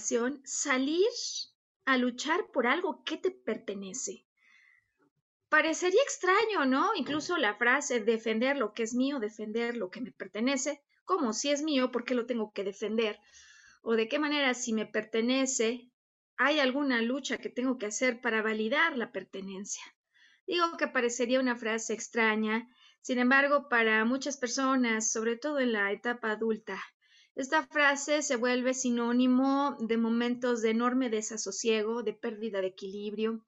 Salir a luchar por algo que te pertenece? Parecería extraño, ¿no? Incluso la frase defender lo que es mío, defender lo que me pertenece, como si es mío, ¿por qué lo tengo que defender? O de qué manera si me pertenece, hay alguna lucha que tengo que hacer para validar la pertenencia. Digo que parecería una frase extraña sin embargo, para muchas personas, sobre todo en la etapa adulta, esta frase se vuelve sinónimo de momentos de enorme desasosiego, de pérdida de equilibrio,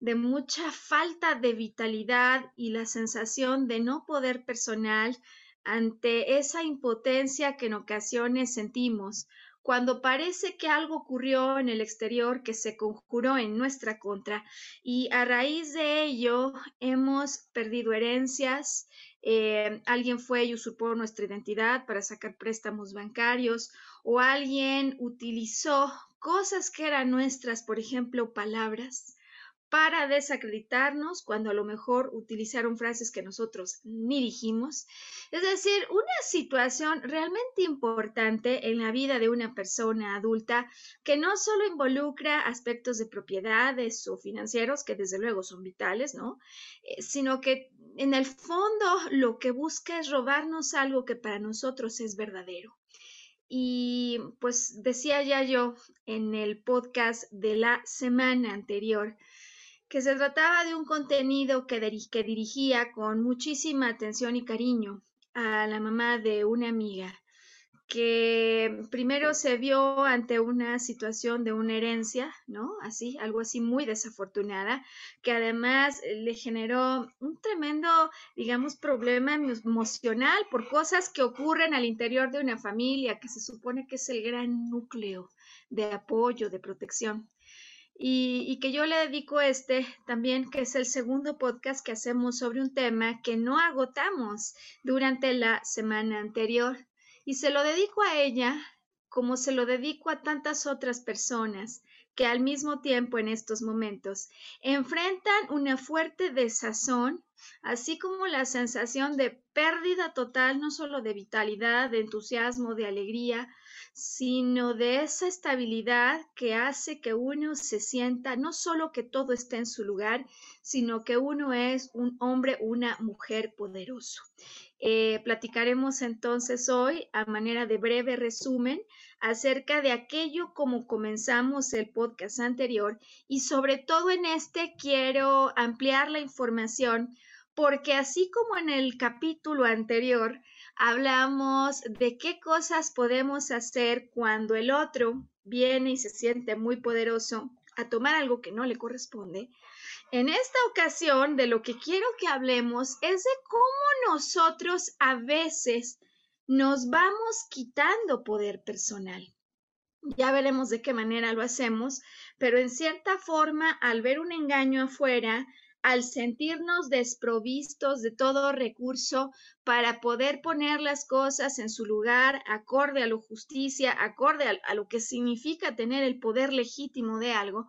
de mucha falta de vitalidad y la sensación de no poder personal ante esa impotencia que en ocasiones sentimos. Cuando parece que algo ocurrió en el exterior que se conjuró en nuestra contra y a raíz de ello hemos perdido herencias, eh, alguien fue y usurpó nuestra identidad para sacar préstamos bancarios o alguien utilizó cosas que eran nuestras, por ejemplo, palabras, para desacreditarnos cuando a lo mejor utilizaron frases que nosotros ni dijimos. Es decir, una situación realmente importante en la vida de una persona adulta que no solo involucra aspectos de propiedades o financieros, que desde luego son vitales, ¿no? Eh, sino que en el fondo lo que busca es robarnos algo que para nosotros es verdadero. Y pues decía ya yo en el podcast de la semana anterior, que se trataba de un contenido que, dirigía con muchísima atención y cariño a la mamá de una amiga que primero se vio ante una situación de una herencia, ¿no? Así, algo así muy desafortunada, que además le generó un tremendo, digamos, problema emocional por cosas que ocurren al interior de una familia, que se supone que es el gran núcleo de apoyo, de protección y, que yo le dedico este también, que es el segundo podcast que hacemos sobre un tema que no agotamos durante la semana anterior. Y se lo dedico a ella como se lo dedico a tantas otras personas que al mismo tiempo en estos momentos enfrentan una fuerte desazón, así como la sensación de pérdida total, no solo de vitalidad, de entusiasmo, de alegría, sino de esa estabilidad que hace que uno se sienta no solo que todo está en su lugar, sino que uno es un hombre, una mujer poderoso. Eh, platicaremos entonces hoy, a manera de breve resumen, acerca de aquello como comenzamos el podcast anterior y sobre todo en este quiero ampliar la información porque así como en el capítulo anterior, hablamos de qué cosas podemos hacer cuando el otro viene y se siente muy poderoso a tomar algo que no le corresponde. En esta ocasión, de lo que quiero que hablemos es de cómo nosotros a veces nos vamos quitando poder personal. Ya veremos de qué manera lo hacemos, pero en cierta forma, al ver un engaño afuera, al sentirnos desprovistos de todo recurso para poder poner las cosas en su lugar, acorde a la justicia, acorde a, lo que significa tener el poder legítimo de algo,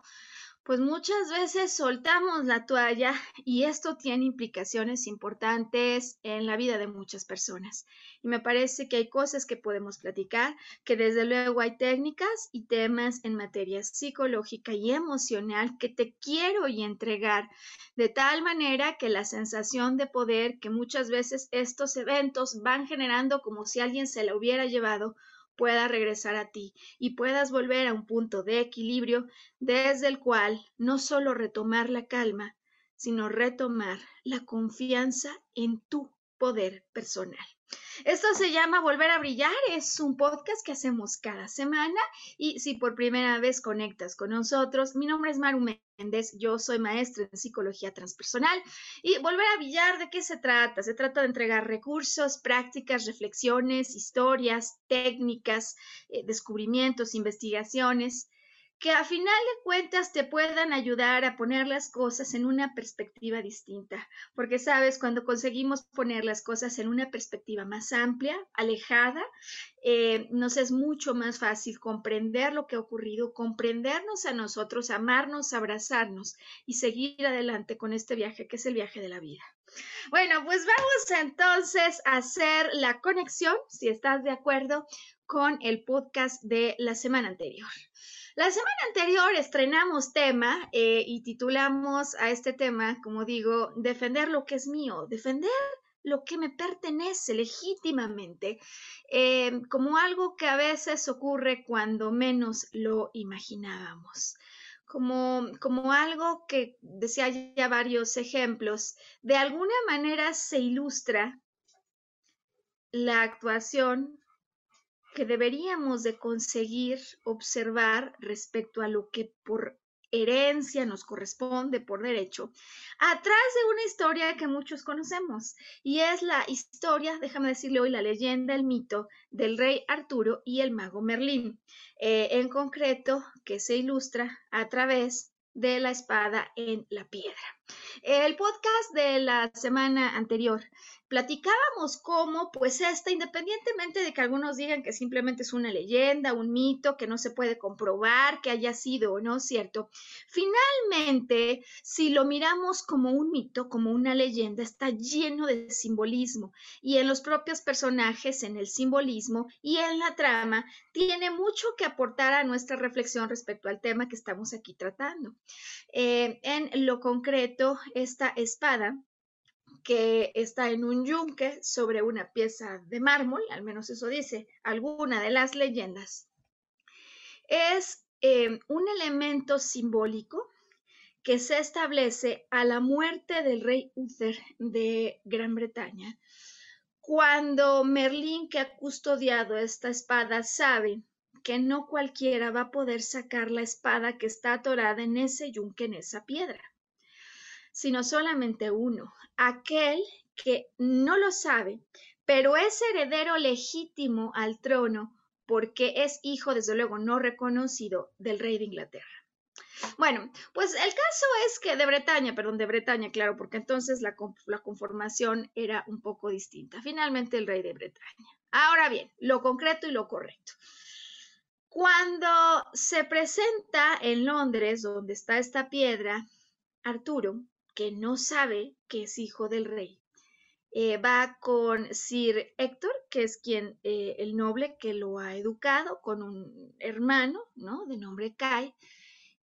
pues muchas veces soltamos la toalla y esto tiene implicaciones importantes en la vida de muchas personas. Y me parece que hay cosas que podemos platicar, que desde luego hay técnicas y temas en materia psicológica y emocional que te quiero y entregar de tal manera que la sensación de poder que muchas veces estos eventos van generando como si alguien se la hubiera llevado pueda regresar a ti y puedas volver a un punto de equilibrio desde el cual no solo retomar la calma, sino retomar la confianza en tu poder personal. Esto se llama Volver a Brillar, es un podcast que hacemos cada semana y si por primera vez conectas con nosotros, mi nombre es Maru Méndez, yo soy maestra en psicología transpersonal y Volver a Brillar, ¿de qué se trata? Se trata de entregar recursos, prácticas, reflexiones, historias, técnicas, eh, descubrimientos, investigaciones que a final de cuentas te puedan ayudar a poner las cosas en una perspectiva distinta, porque sabes, cuando conseguimos poner las cosas en una perspectiva más amplia, alejada, eh, nos es mucho más fácil comprender lo que ha ocurrido, comprendernos a nosotros, amarnos, abrazarnos y seguir adelante con este viaje que es el viaje de la vida. Bueno, pues vamos entonces a hacer la conexión, si estás de acuerdo, con el podcast de la semana anterior. La semana anterior estrenamos tema eh, y titulamos a este tema, como digo, defender lo que es mío, defender lo que me pertenece legítimamente, eh, como algo que a veces ocurre cuando menos lo imaginábamos. Como, como algo que, decía ya varios ejemplos, de alguna manera se ilustra la actuación que deberíamos de conseguir observar respecto a lo que por herencia nos corresponde por derecho, atrás de una historia que muchos conocemos, y es la historia, déjame decirle hoy, la leyenda, el mito del rey Arturo y el mago Merlín, eh, en concreto, que se ilustra a través de la espada en la piedra. El podcast de la semana anterior platicábamos cómo, pues esta, independientemente de que algunos digan que simplemente es una leyenda, un mito, que no se puede comprobar que haya sido o no cierto, finalmente, si lo miramos como un mito, como una leyenda, está lleno de simbolismo y en los propios personajes, en el simbolismo y en la trama, tiene mucho que aportar a nuestra reflexión respecto al tema que estamos aquí tratando. Eh, en lo concreto, esta espada que está en un yunque sobre una pieza de mármol, al menos eso dice alguna de las leyendas, es eh, un elemento simbólico que se establece a la muerte del rey Uther de Gran Bretaña, cuando Merlín, que ha custodiado esta espada, sabe que no cualquiera va a poder sacar la espada que está atorada en ese yunque, en esa piedra sino solamente uno, aquel que no lo sabe, pero es heredero legítimo al trono porque es hijo, desde luego, no reconocido del rey de Inglaterra. Bueno, pues el caso es que de Bretaña, perdón, de Bretaña, claro, porque entonces la, la, conformación era un poco distinta. Finalmente el rey de Bretaña. Ahora bien, lo concreto y lo correcto. Cuando se presenta en Londres, donde está esta piedra, Arturo que no sabe que es hijo del rey. Eh, va con Sir Héctor, que es quien, eh, el noble que lo ha educado, con un hermano, ¿no? De nombre Kai.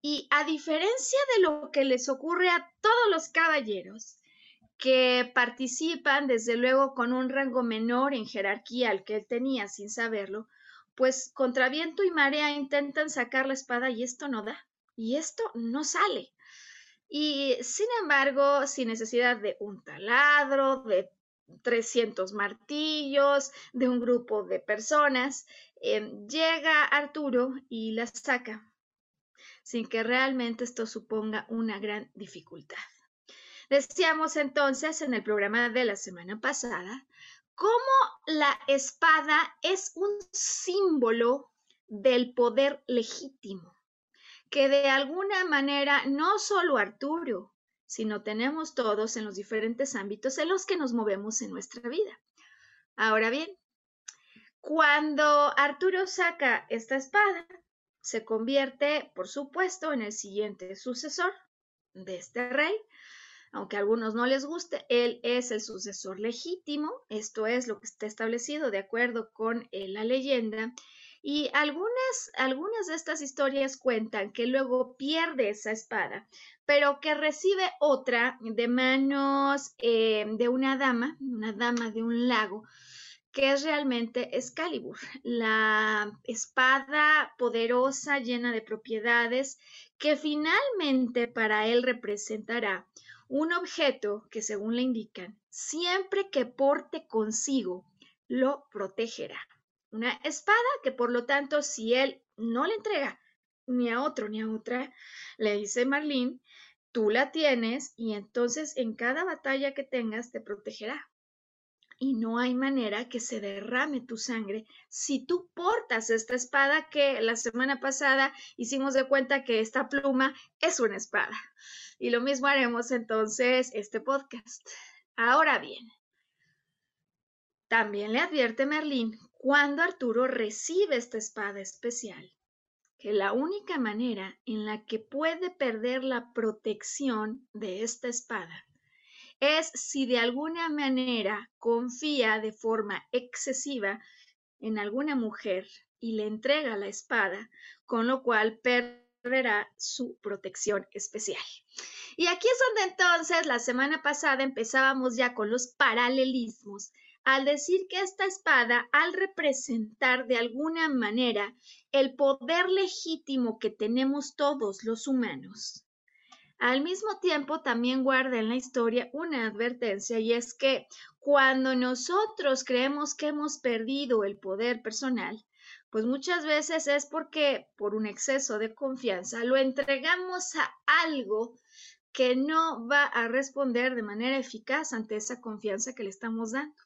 Y a diferencia de lo que les ocurre a todos los caballeros, que participan desde luego con un rango menor en jerarquía al que él tenía sin saberlo, pues contra viento y marea intentan sacar la espada y esto no da, y esto no sale. Y sin embargo, sin necesidad de un taladro, de 300 martillos, de un grupo de personas, em, llega Arturo y la saca, sin que realmente esto suponga una gran dificultad. Decíamos entonces en el programa de la semana pasada cómo la espada es un símbolo del poder legítimo que de alguna manera no solo Arturo, sino tenemos todos en los diferentes ámbitos en los que nos movemos en nuestra vida. Ahora bien, cuando Arturo saca esta espada, se convierte, por supuesto, en el siguiente sucesor de este rey. Aunque a algunos no les guste, él es el sucesor legítimo. Esto es lo que está establecido de acuerdo con eh, la leyenda. Y algunas, algunas de estas historias cuentan que luego pierde esa espada, pero que recibe otra de manos eh, de una dama, una dama de un lago, que es realmente Excalibur, la espada poderosa llena de propiedades que finalmente para él representará un objeto que según le indican, siempre que porte consigo, lo protegerá. Una espada que por lo tanto si él no le entrega ni a otro ni a otra, le dice Marlene, tú la tienes y entonces en cada batalla que tengas te protegerá y no hay manera que se derrame tu sangre si tú portas esta espada que la semana pasada hicimos de cuenta que esta pluma es una espada. Y lo mismo haremos entonces este podcast. Ahora bien, también le advierte Merlín cuando Arturo recibe esta espada especial, que la única manera en la que puede perder la protección de esta espada es si de alguna manera confía de forma excesiva en alguna mujer y le entrega la espada, con lo cual perderá su protección especial. Y aquí es donde entonces la semana pasada empezábamos ya con los paralelismos, al decir que esta espada, al representar de alguna manera el poder legítimo que tenemos todos los humanos, al mismo tiempo, también guarda en la historia una advertencia y es que cuando nosotros creemos que hemos perdido el poder personal, pues muchas veces es porque por un exceso de confianza lo entregamos a algo que no va a responder de manera eficaz ante esa confianza que le estamos dando.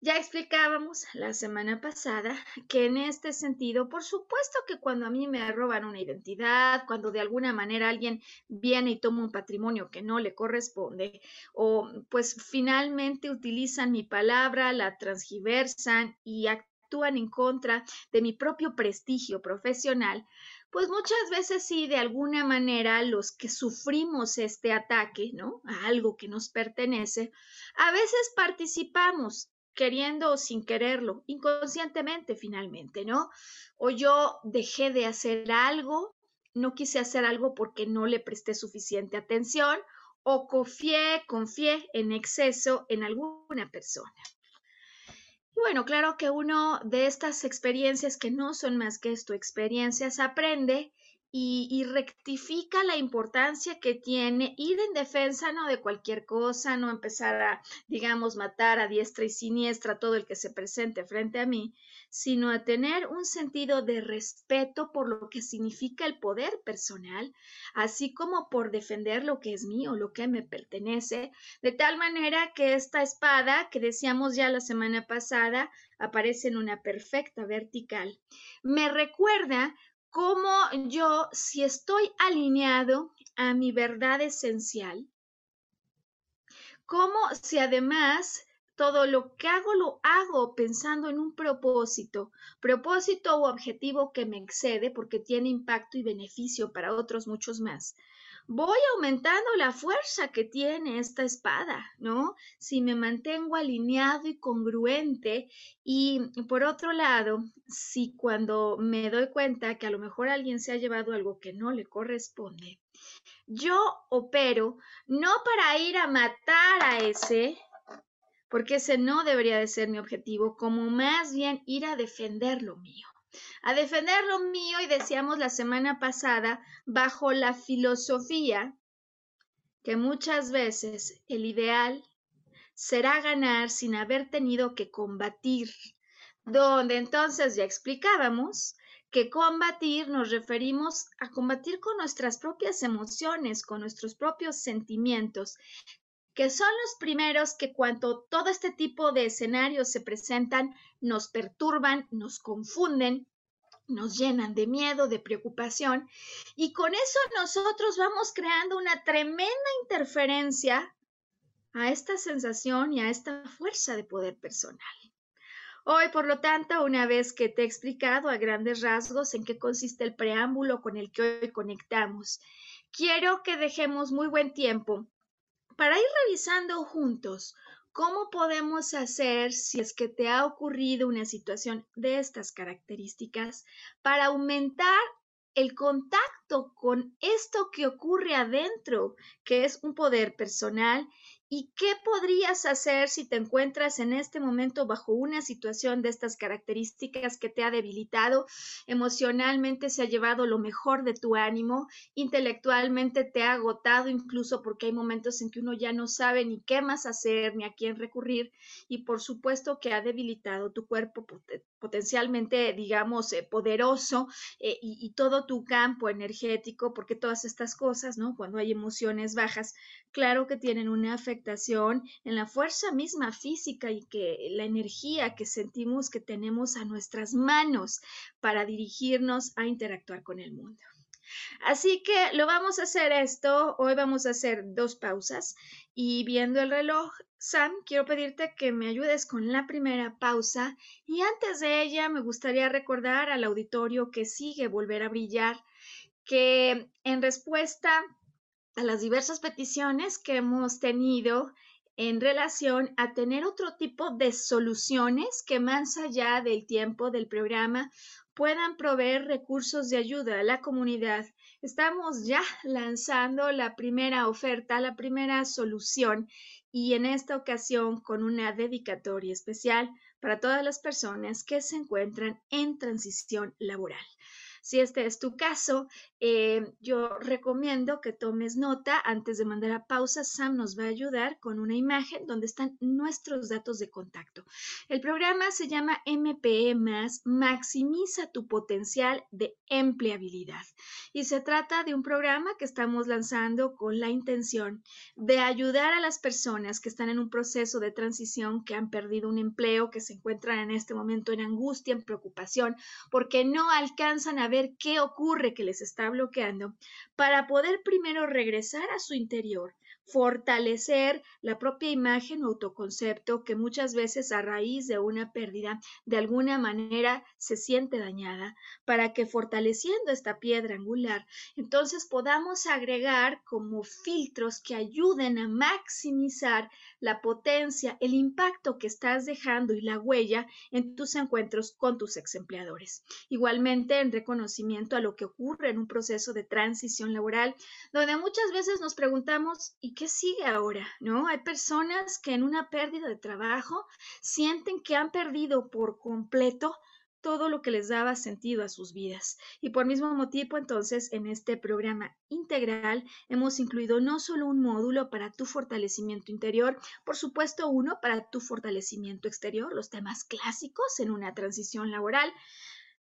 Ya explicábamos la semana pasada que en este sentido, por supuesto que cuando a mí me roban una identidad, cuando de alguna manera alguien viene y toma un patrimonio que no le corresponde, o pues finalmente utilizan mi palabra, la transgiversan y actúan en contra de mi propio prestigio profesional, pues muchas veces sí, de alguna manera, los que sufrimos este ataque, ¿no? A algo que nos pertenece, a veces participamos queriendo o sin quererlo, inconscientemente finalmente, ¿no? O yo dejé de hacer algo, no quise hacer algo porque no le presté suficiente atención o confié, confié en exceso en alguna persona. Y bueno, claro que uno de estas experiencias que no son más que esto, experiencias, aprende y, rectifica la importancia que tiene ir en defensa no de cualquier cosa, no empezar a, digamos, matar a diestra y siniestra todo el que se presente frente a mí, sino a tener un sentido de respeto por lo que significa el poder personal, así como por defender lo que es mío, lo que me pertenece, de tal manera que esta espada que decíamos ya la semana pasada aparece en una perfecta vertical. Me recuerda cómo yo, si estoy alineado a mi verdad esencial, cómo si además todo lo que hago lo hago pensando en un propósito, propósito o objetivo que me excede porque tiene impacto y beneficio para otros muchos más voy aumentando la fuerza que tiene esta espada, ¿no? Si me mantengo alineado y congruente y por otro lado, si cuando me doy cuenta que a lo mejor alguien se ha llevado algo que no le corresponde, yo opero no para ir a matar a ese, porque ese no debería de ser mi objetivo, como más bien ir a defender lo mío a defender lo mío y decíamos la semana pasada bajo la filosofía que muchas veces el ideal será ganar sin haber tenido que combatir, donde entonces ya explicábamos que combatir nos referimos a combatir con nuestras propias emociones, con nuestros propios sentimientos, que son los primeros que cuando todo este tipo de escenarios se presentan, nos perturban, nos confunden, nos llenan de miedo, de preocupación, y con eso nosotros vamos creando una tremenda interferencia a esta sensación y a esta fuerza de poder personal. Hoy, por lo tanto, una vez que te he explicado a grandes rasgos en qué consiste el preámbulo con el que hoy conectamos, quiero que dejemos muy buen tiempo para ir revisando juntos cómo podemos hacer si es que te ha ocurrido una situación de estas características para aumentar el contacto con esto que ocurre adentro, que es un poder personal ¿Y qué podrías hacer si te encuentras en este momento bajo una situación de estas características que te ha debilitado, emocionalmente se ha llevado lo mejor de tu ánimo, intelectualmente te ha agotado incluso porque hay momentos en que uno ya no sabe ni qué más hacer ni a quién recurrir y por supuesto que ha debilitado tu cuerpo potencialmente, digamos, eh, poderoso eh, y, todo tu campo energético, porque todas estas cosas, ¿no? Cuando hay emociones bajas, claro que tienen una afectación en la fuerza misma física y que la energía que sentimos que tenemos a nuestras manos para dirigirnos a interactuar con el mundo. Así que lo vamos a hacer esto. Hoy vamos a hacer dos pausas y viendo el reloj, Sam, quiero pedirte que me ayudes con la primera pausa y antes de ella me gustaría recordar al auditorio que sigue Volver a Brillar que en respuesta a las diversas peticiones que hemos tenido en relación a tener otro tipo de soluciones que más allá del tiempo del programa puedan proveer recursos de ayuda a la comunidad. Estamos ya lanzando la primera oferta, la primera solución y en esta ocasión con una dedicatoria especial para todas las personas que se encuentran en transición laboral. Si este es tu caso, eh, yo recomiendo que tomes nota antes de mandar a pausa. Sam nos va a ayudar con una imagen donde están nuestros datos de contacto. El programa se llama MPE Maximiza tu potencial de empleabilidad. Y se trata de un programa que estamos lanzando con la intención de ayudar a las personas que están en un proceso de transición, que han perdido un empleo, que se encuentran en este momento en angustia, en preocupación, porque no alcanzan a ver qué ocurre que les está bloqueando para poder primero regresar a su interior, fortalecer la propia imagen o autoconcepto que muchas veces a raíz de una pérdida de alguna manera se siente dañada, para que fortaleciendo esta piedra angular, entonces podamos agregar como filtros que ayuden a maximizar la potencia, el impacto que estás dejando y la huella en tus encuentros con tus ex empleadores. Igualmente en reconocimiento a lo que ocurre en un proceso de transición laboral, donde muchas veces nos preguntamos, ¿y qué sigue ahora? ¿No? Hay personas que en una pérdida de trabajo sienten que han perdido por completo todo lo que les daba sentido a sus vidas. Y por mismo motivo, entonces, en este programa integral hemos incluido no solo un módulo para tu fortalecimiento interior, por supuesto uno para tu fortalecimiento exterior, los temas clásicos en una transición laboral,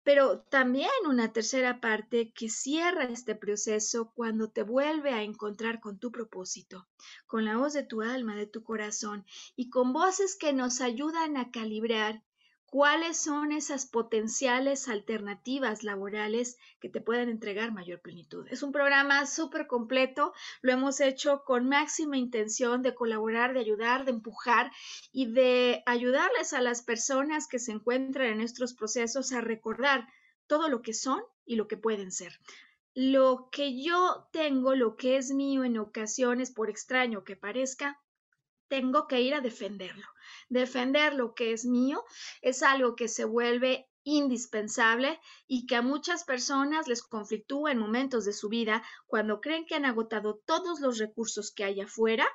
pero también una tercera parte que cierra este proceso cuando te vuelve a encontrar con tu propósito, con la voz de tu alma, de tu corazón y con voces que nos ayudan a calibrar cuáles son esas potenciales alternativas laborales que te pueden entregar mayor plenitud. Es un programa súper completo, lo hemos hecho con máxima intención de colaborar, de ayudar, de empujar y de ayudarles a las personas que se encuentran en estos procesos a recordar todo lo que son y lo que pueden ser. Lo que yo tengo, lo que es mío en ocasiones, por extraño que parezca, tengo que ir a defenderlo. Defender lo que es mío es algo que se vuelve indispensable y que a muchas personas les conflictúa en momentos de su vida cuando creen que han agotado todos los recursos que hay afuera,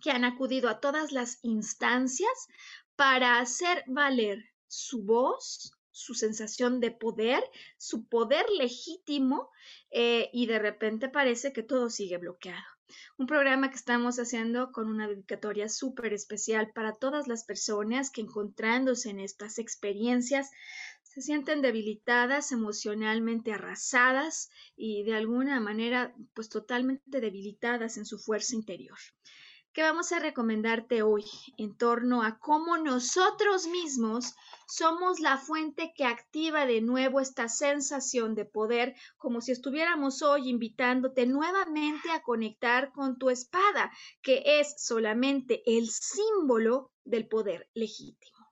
que han acudido a todas las instancias para hacer valer su voz, su sensación de poder, su poder legítimo eh, y de repente parece que todo sigue bloqueado. Un programa que estamos haciendo con una dedicatoria súper especial para todas las personas que encontrándose en estas experiencias se sienten debilitadas, emocionalmente arrasadas y de alguna manera pues totalmente debilitadas en su fuerza interior. ¿Qué vamos a recomendarte hoy en torno a cómo nosotros mismos somos la fuente que activa de nuevo esta sensación de poder, como si estuviéramos hoy invitándote nuevamente a conectar con tu espada, que es solamente el símbolo del poder legítimo.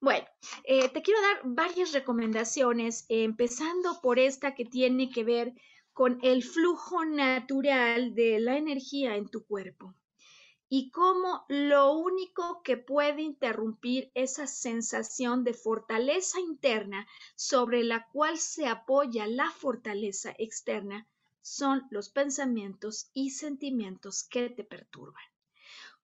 Bueno, eh, te quiero dar varias recomendaciones, empezando por esta que tiene que ver con el flujo natural de la energía en tu cuerpo y cómo lo único que puede interrumpir esa sensación de fortaleza interna sobre la cual se apoya la fortaleza externa son los pensamientos y sentimientos que te perturban.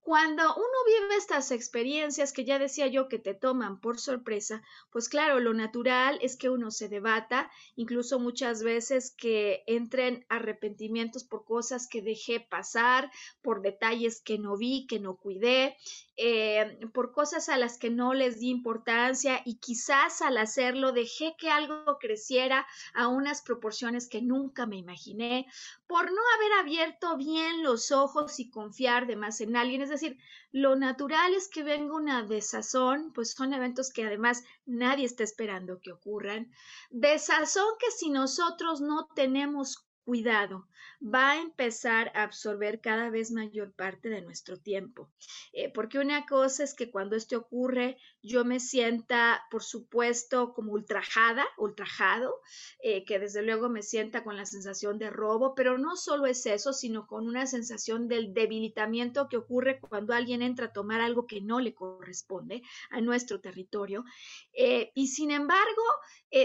Cuando uno vive estas experiencias que ya decía yo que te toman por sorpresa, pues claro, lo natural es que uno se debata, incluso muchas veces que entren arrepentimientos por cosas que dejé pasar, por detalles que no vi, que no cuidé, eh, por cosas a las que no les di importancia y quizás al hacerlo dejé que algo creciera a unas proporciones que nunca me imaginé, por no haber abierto bien los ojos y confiar de más en alguien. Decir, lo natural es que venga una desazón, pues son eventos que además nadie está esperando que ocurran. Desazón que si nosotros no tenemos cuidado, va a empezar a absorber cada vez mayor parte de nuestro tiempo. Eh, porque una cosa es que cuando esto ocurre, yo me sienta, por supuesto, como ultrajada, ultrajado, eh, que desde luego me sienta con la sensación de robo, pero no solo es eso, sino con una sensación del debilitamiento que ocurre cuando alguien entra a tomar algo que no le corresponde a nuestro territorio. Eh, y sin embargo,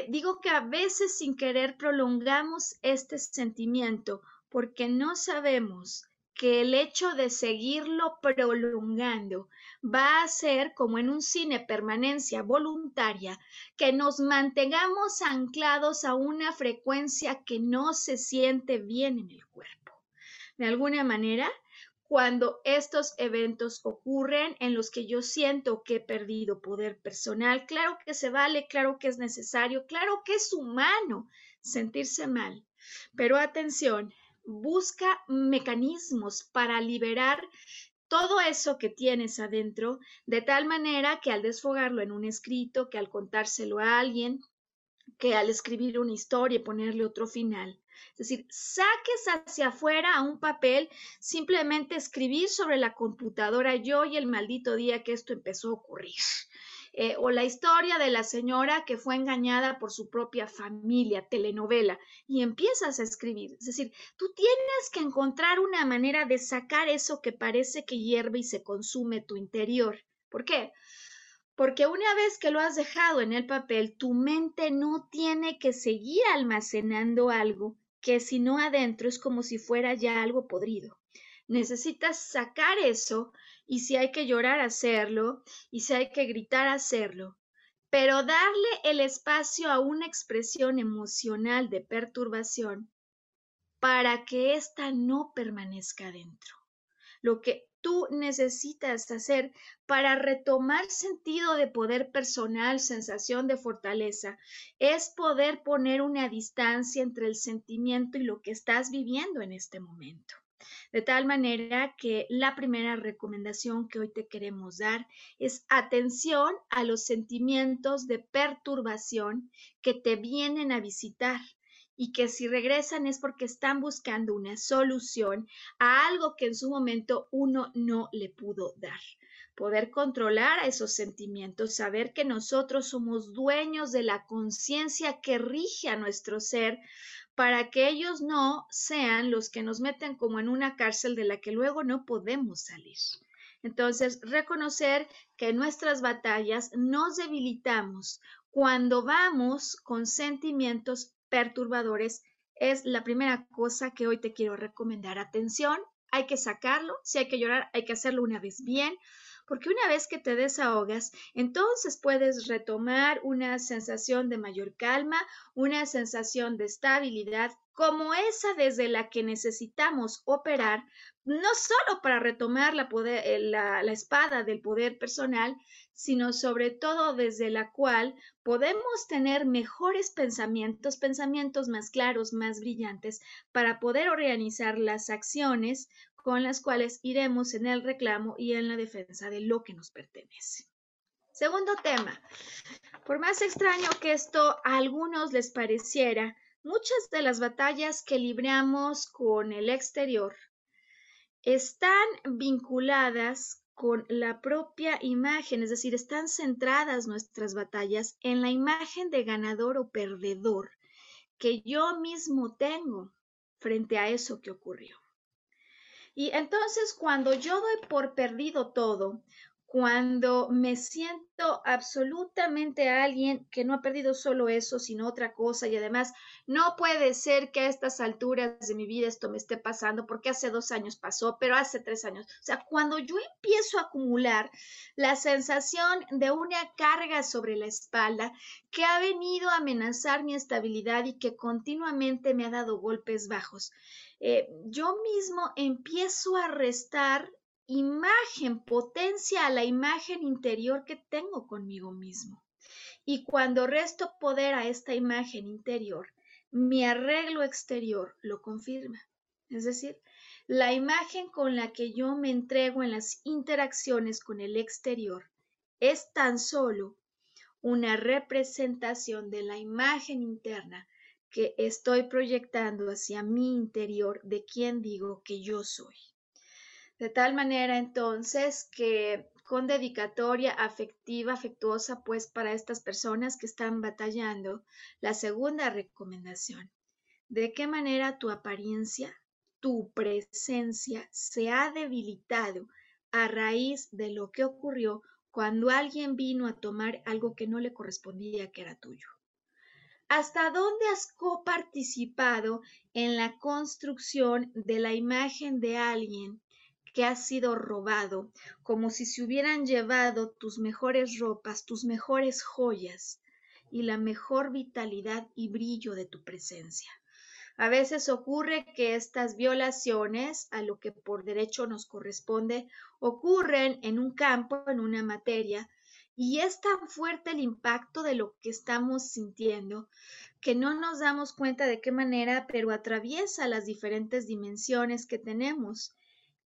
digo que a veces sin querer prolongamos este sentimiento porque no sabemos que el hecho de seguirlo prolongando va a ser como en un cine permanencia voluntaria, que nos mantengamos anclados a una frecuencia que no se siente bien en el cuerpo. De alguna manera, cuando estos eventos ocurren en los que yo siento que he perdido poder personal, claro que se vale, claro que es necesario, claro que es humano sentirse mal, pero atención, busca mecanismos para liberar todo eso que tienes adentro, de tal manera que al desfogarlo en un escrito, que al contárselo a alguien, que al escribir una historia y ponerle otro final. Es decir, saques hacia afuera a un papel, simplemente escribir sobre la computadora yo y el maldito día que esto empezó a ocurrir. Eh, o la historia de la señora que fue engañada por su propia familia, telenovela, y empiezas a escribir. Es decir, tú tienes que encontrar una manera de sacar eso que parece que hierve y se consume tu interior. ¿Por qué? Porque una vez que lo has dejado en el papel, tu mente no tiene que seguir almacenando algo que si no adentro es como si fuera ya algo podrido. Necesitas sacar eso y si hay que llorar, hacerlo, y si hay que gritar, hacerlo, pero darle el espacio a una expresión emocional de perturbación para que ésta no permanezca dentro. Lo que tú necesitas hacer para retomar sentido de poder personal, sensación de fortaleza, es poder poner una distancia entre el sentimiento y lo que estás viviendo en este momento. De tal manera que la primera recomendación que hoy te queremos dar es atención a los sentimientos de perturbación que te vienen a visitar y que si regresan es porque están buscando una solución a algo que en su momento uno no le pudo dar. Poder controlar a esos sentimientos, saber que nosotros somos dueños de la conciencia que rige a nuestro ser, para que ellos no sean los que nos meten como en una cárcel de la que luego no podemos salir. Entonces, reconocer que en nuestras batallas nos debilitamos cuando vamos con sentimientos perturbadores es la primera cosa que hoy te quiero recomendar. Atención, hay que sacarlo, si hay que llorar, hay que hacerlo una vez bien, porque una vez que te desahogas, entonces puedes retomar una sensación de mayor calma, una sensación de estabilidad como esa desde la que necesitamos operar, no solo para retomar la, eh, la, espada del poder personal, sino sobre todo desde la cual podemos tener mejores pensamientos, pensamientos más claros, más brillantes, para poder organizar las acciones con las cuales iremos en el reclamo y en la defensa de lo que nos pertenece. Segundo tema, por más extraño que esto a algunos les pareciera, muchas de las batallas que libramos con el exterior están vinculadas con la propia imagen, es decir, están centradas nuestras batallas en la imagen de ganador o perdedor que yo mismo tengo frente a eso que ocurrió. Y entonces cuando yo doy por perdido todo, cuando me siento absolutamente alguien que no ha perdido solo eso, sino otra cosa, y además no puede ser que a estas alturas de mi vida esto me esté pasando, porque hace dos años pasó, pero hace tres años. O sea, cuando yo empiezo a acumular la sensación de una carga sobre la espalda que ha venido a amenazar mi estabilidad y que continuamente me ha dado golpes bajos, eh, yo mismo empiezo a restar imagen, potencia a la imagen interior que tengo conmigo mismo. Y cuando resto poder a esta imagen interior, mi arreglo exterior lo confirma. Es decir, la imagen con la que yo me entrego en las interacciones con el exterior es tan solo una representación de la imagen interna que estoy proyectando hacia mi interior de quien digo que yo soy. De tal manera entonces que con dedicatoria afectiva, afectuosa, pues para estas personas que están batallando, la segunda recomendación, de qué manera tu apariencia, tu presencia se ha debilitado a raíz de lo que ocurrió cuando alguien vino a tomar algo que no le correspondía que era tuyo. ¿Hasta dónde has coparticipado en la construcción de la imagen de alguien que ha sido robado, como si se hubieran llevado tus mejores ropas, tus mejores joyas y la mejor vitalidad y brillo de tu presencia. A veces ocurre que estas violaciones a lo que por derecho nos corresponde ocurren en un campo, en una materia, y es tan fuerte el impacto de lo que estamos sintiendo que no nos damos cuenta de qué manera, pero atraviesa las diferentes dimensiones que tenemos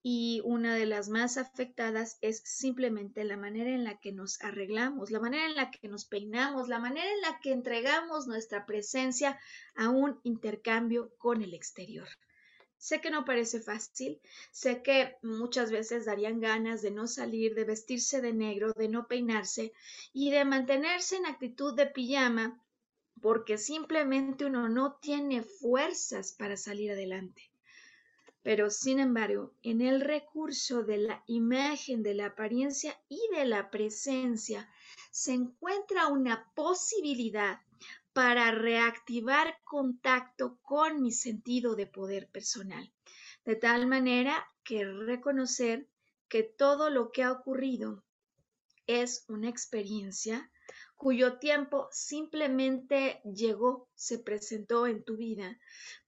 y una de las más afectadas es simplemente la manera en la que nos arreglamos, la manera en la que nos peinamos, la manera en la que entregamos nuestra presencia a un intercambio con el exterior. Sé que no parece fácil, sé que muchas veces darían ganas de no salir, de vestirse de negro, de no peinarse y de mantenerse en actitud de pijama porque simplemente uno no tiene fuerzas para salir adelante. Pero, sin embargo, en el recurso de la imagen, de la apariencia y de la presencia, se encuentra una posibilidad para reactivar contacto con mi sentido de poder personal. De tal manera que reconocer que todo lo que ha ocurrido es una experiencia cuyo tiempo simplemente llegó, se presentó en tu vida,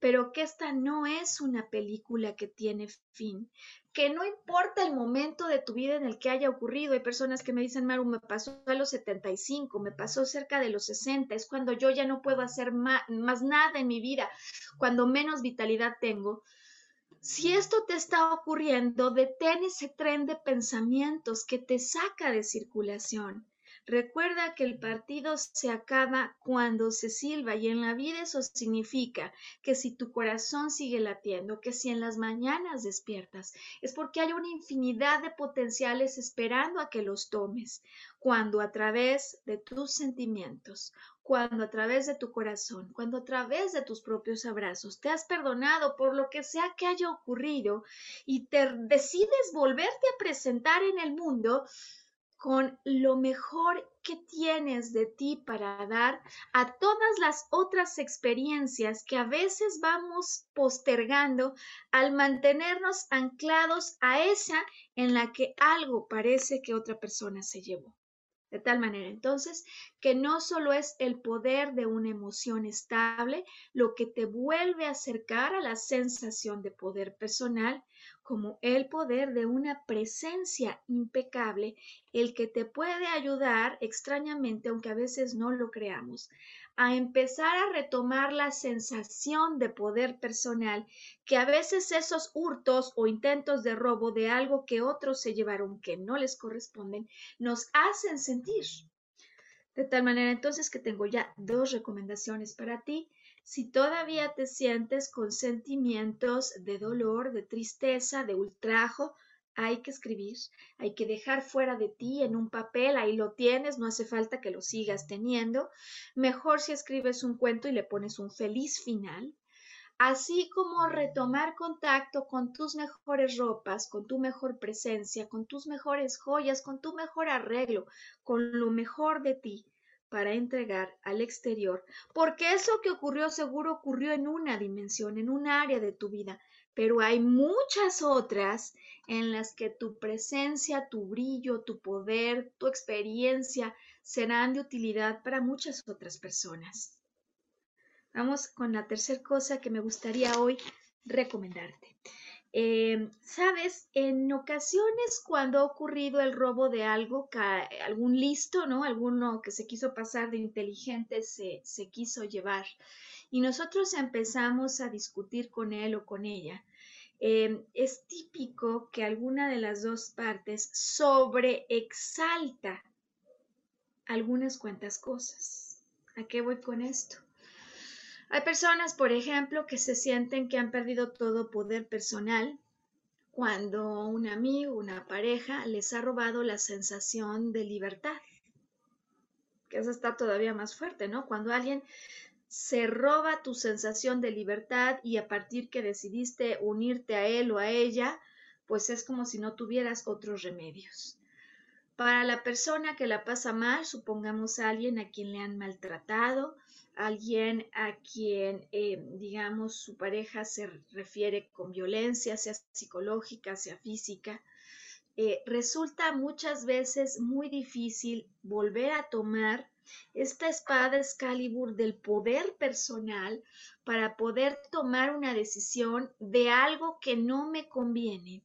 pero que esta no es una película que tiene fin, que no importa el momento de tu vida en el que haya ocurrido. Hay personas que me dicen, Maru, me pasó a los 75, me pasó cerca de los 60, es cuando yo ya no puedo hacer más, nada en mi vida, cuando menos vitalidad tengo. Si esto te está ocurriendo, detén ese tren de pensamientos que te saca de circulación. Recuerda que el partido se acaba cuando se silba y en la vida eso significa que si tu corazón sigue latiendo, que si en las mañanas despiertas, es porque hay una infinidad de potenciales esperando a que los tomes. Cuando a través de tus sentimientos, cuando a través de tu corazón, cuando a través de tus propios abrazos te has perdonado por lo que sea que haya ocurrido y te decides volverte a presentar en el mundo, con lo mejor que tienes de ti para dar a todas las otras experiencias que a veces vamos postergando al mantenernos anclados a esa en la que algo parece que otra persona se llevó. De tal manera entonces que no solo es el poder de una emoción estable lo que te vuelve a acercar a la sensación de poder personal, como el poder de una presencia impecable, el que te puede ayudar extrañamente, aunque a veces no lo creamos, a empezar a retomar la sensación de poder personal que a veces esos hurtos o intentos de robo de algo que otros se llevaron que no les corresponden nos hacen sentir. De tal manera entonces que tengo ya dos recomendaciones para ti si todavía te sientes con sentimientos de dolor, de tristeza, de ultrajo, hay que escribir, hay que dejar fuera de ti en un papel, ahí lo tienes, no hace falta que lo sigas teniendo. Mejor si escribes un cuento y le pones un feliz final, así como retomar contacto con tus mejores ropas, con tu mejor presencia, con tus mejores joyas, con tu mejor arreglo, con lo mejor de ti para entregar al exterior, porque eso que ocurrió seguro ocurrió en una dimensión, en un área de tu vida, pero hay muchas otras en las que tu presencia, tu brillo, tu poder, tu experiencia serán de utilidad para muchas otras personas. Vamos con la tercera cosa que me gustaría hoy recomendarte. Eh, Sabes, en ocasiones cuando ha ocurrido el robo de algo, algún listo, ¿no? Alguno que se quiso pasar de inteligente se, se quiso llevar y nosotros empezamos a discutir con él o con ella. Eh, es típico que alguna de las dos partes sobreexalta algunas cuantas cosas. ¿A qué voy con esto? Hay personas, por ejemplo, que se sienten que han perdido todo poder personal cuando un amigo, una pareja les ha robado la sensación de libertad. Que eso está todavía más fuerte, ¿no? Cuando alguien se roba tu sensación de libertad y a partir que decidiste unirte a él o a ella, pues es como si no tuvieras otros remedios. Para la persona que la pasa mal, supongamos a alguien a quien le han maltratado, alguien a quien, eh, digamos, su pareja se refiere con violencia, sea psicológica, sea física, eh, resulta muchas veces muy difícil volver a tomar esta espada Excalibur del poder personal para poder tomar una decisión de algo que no me conviene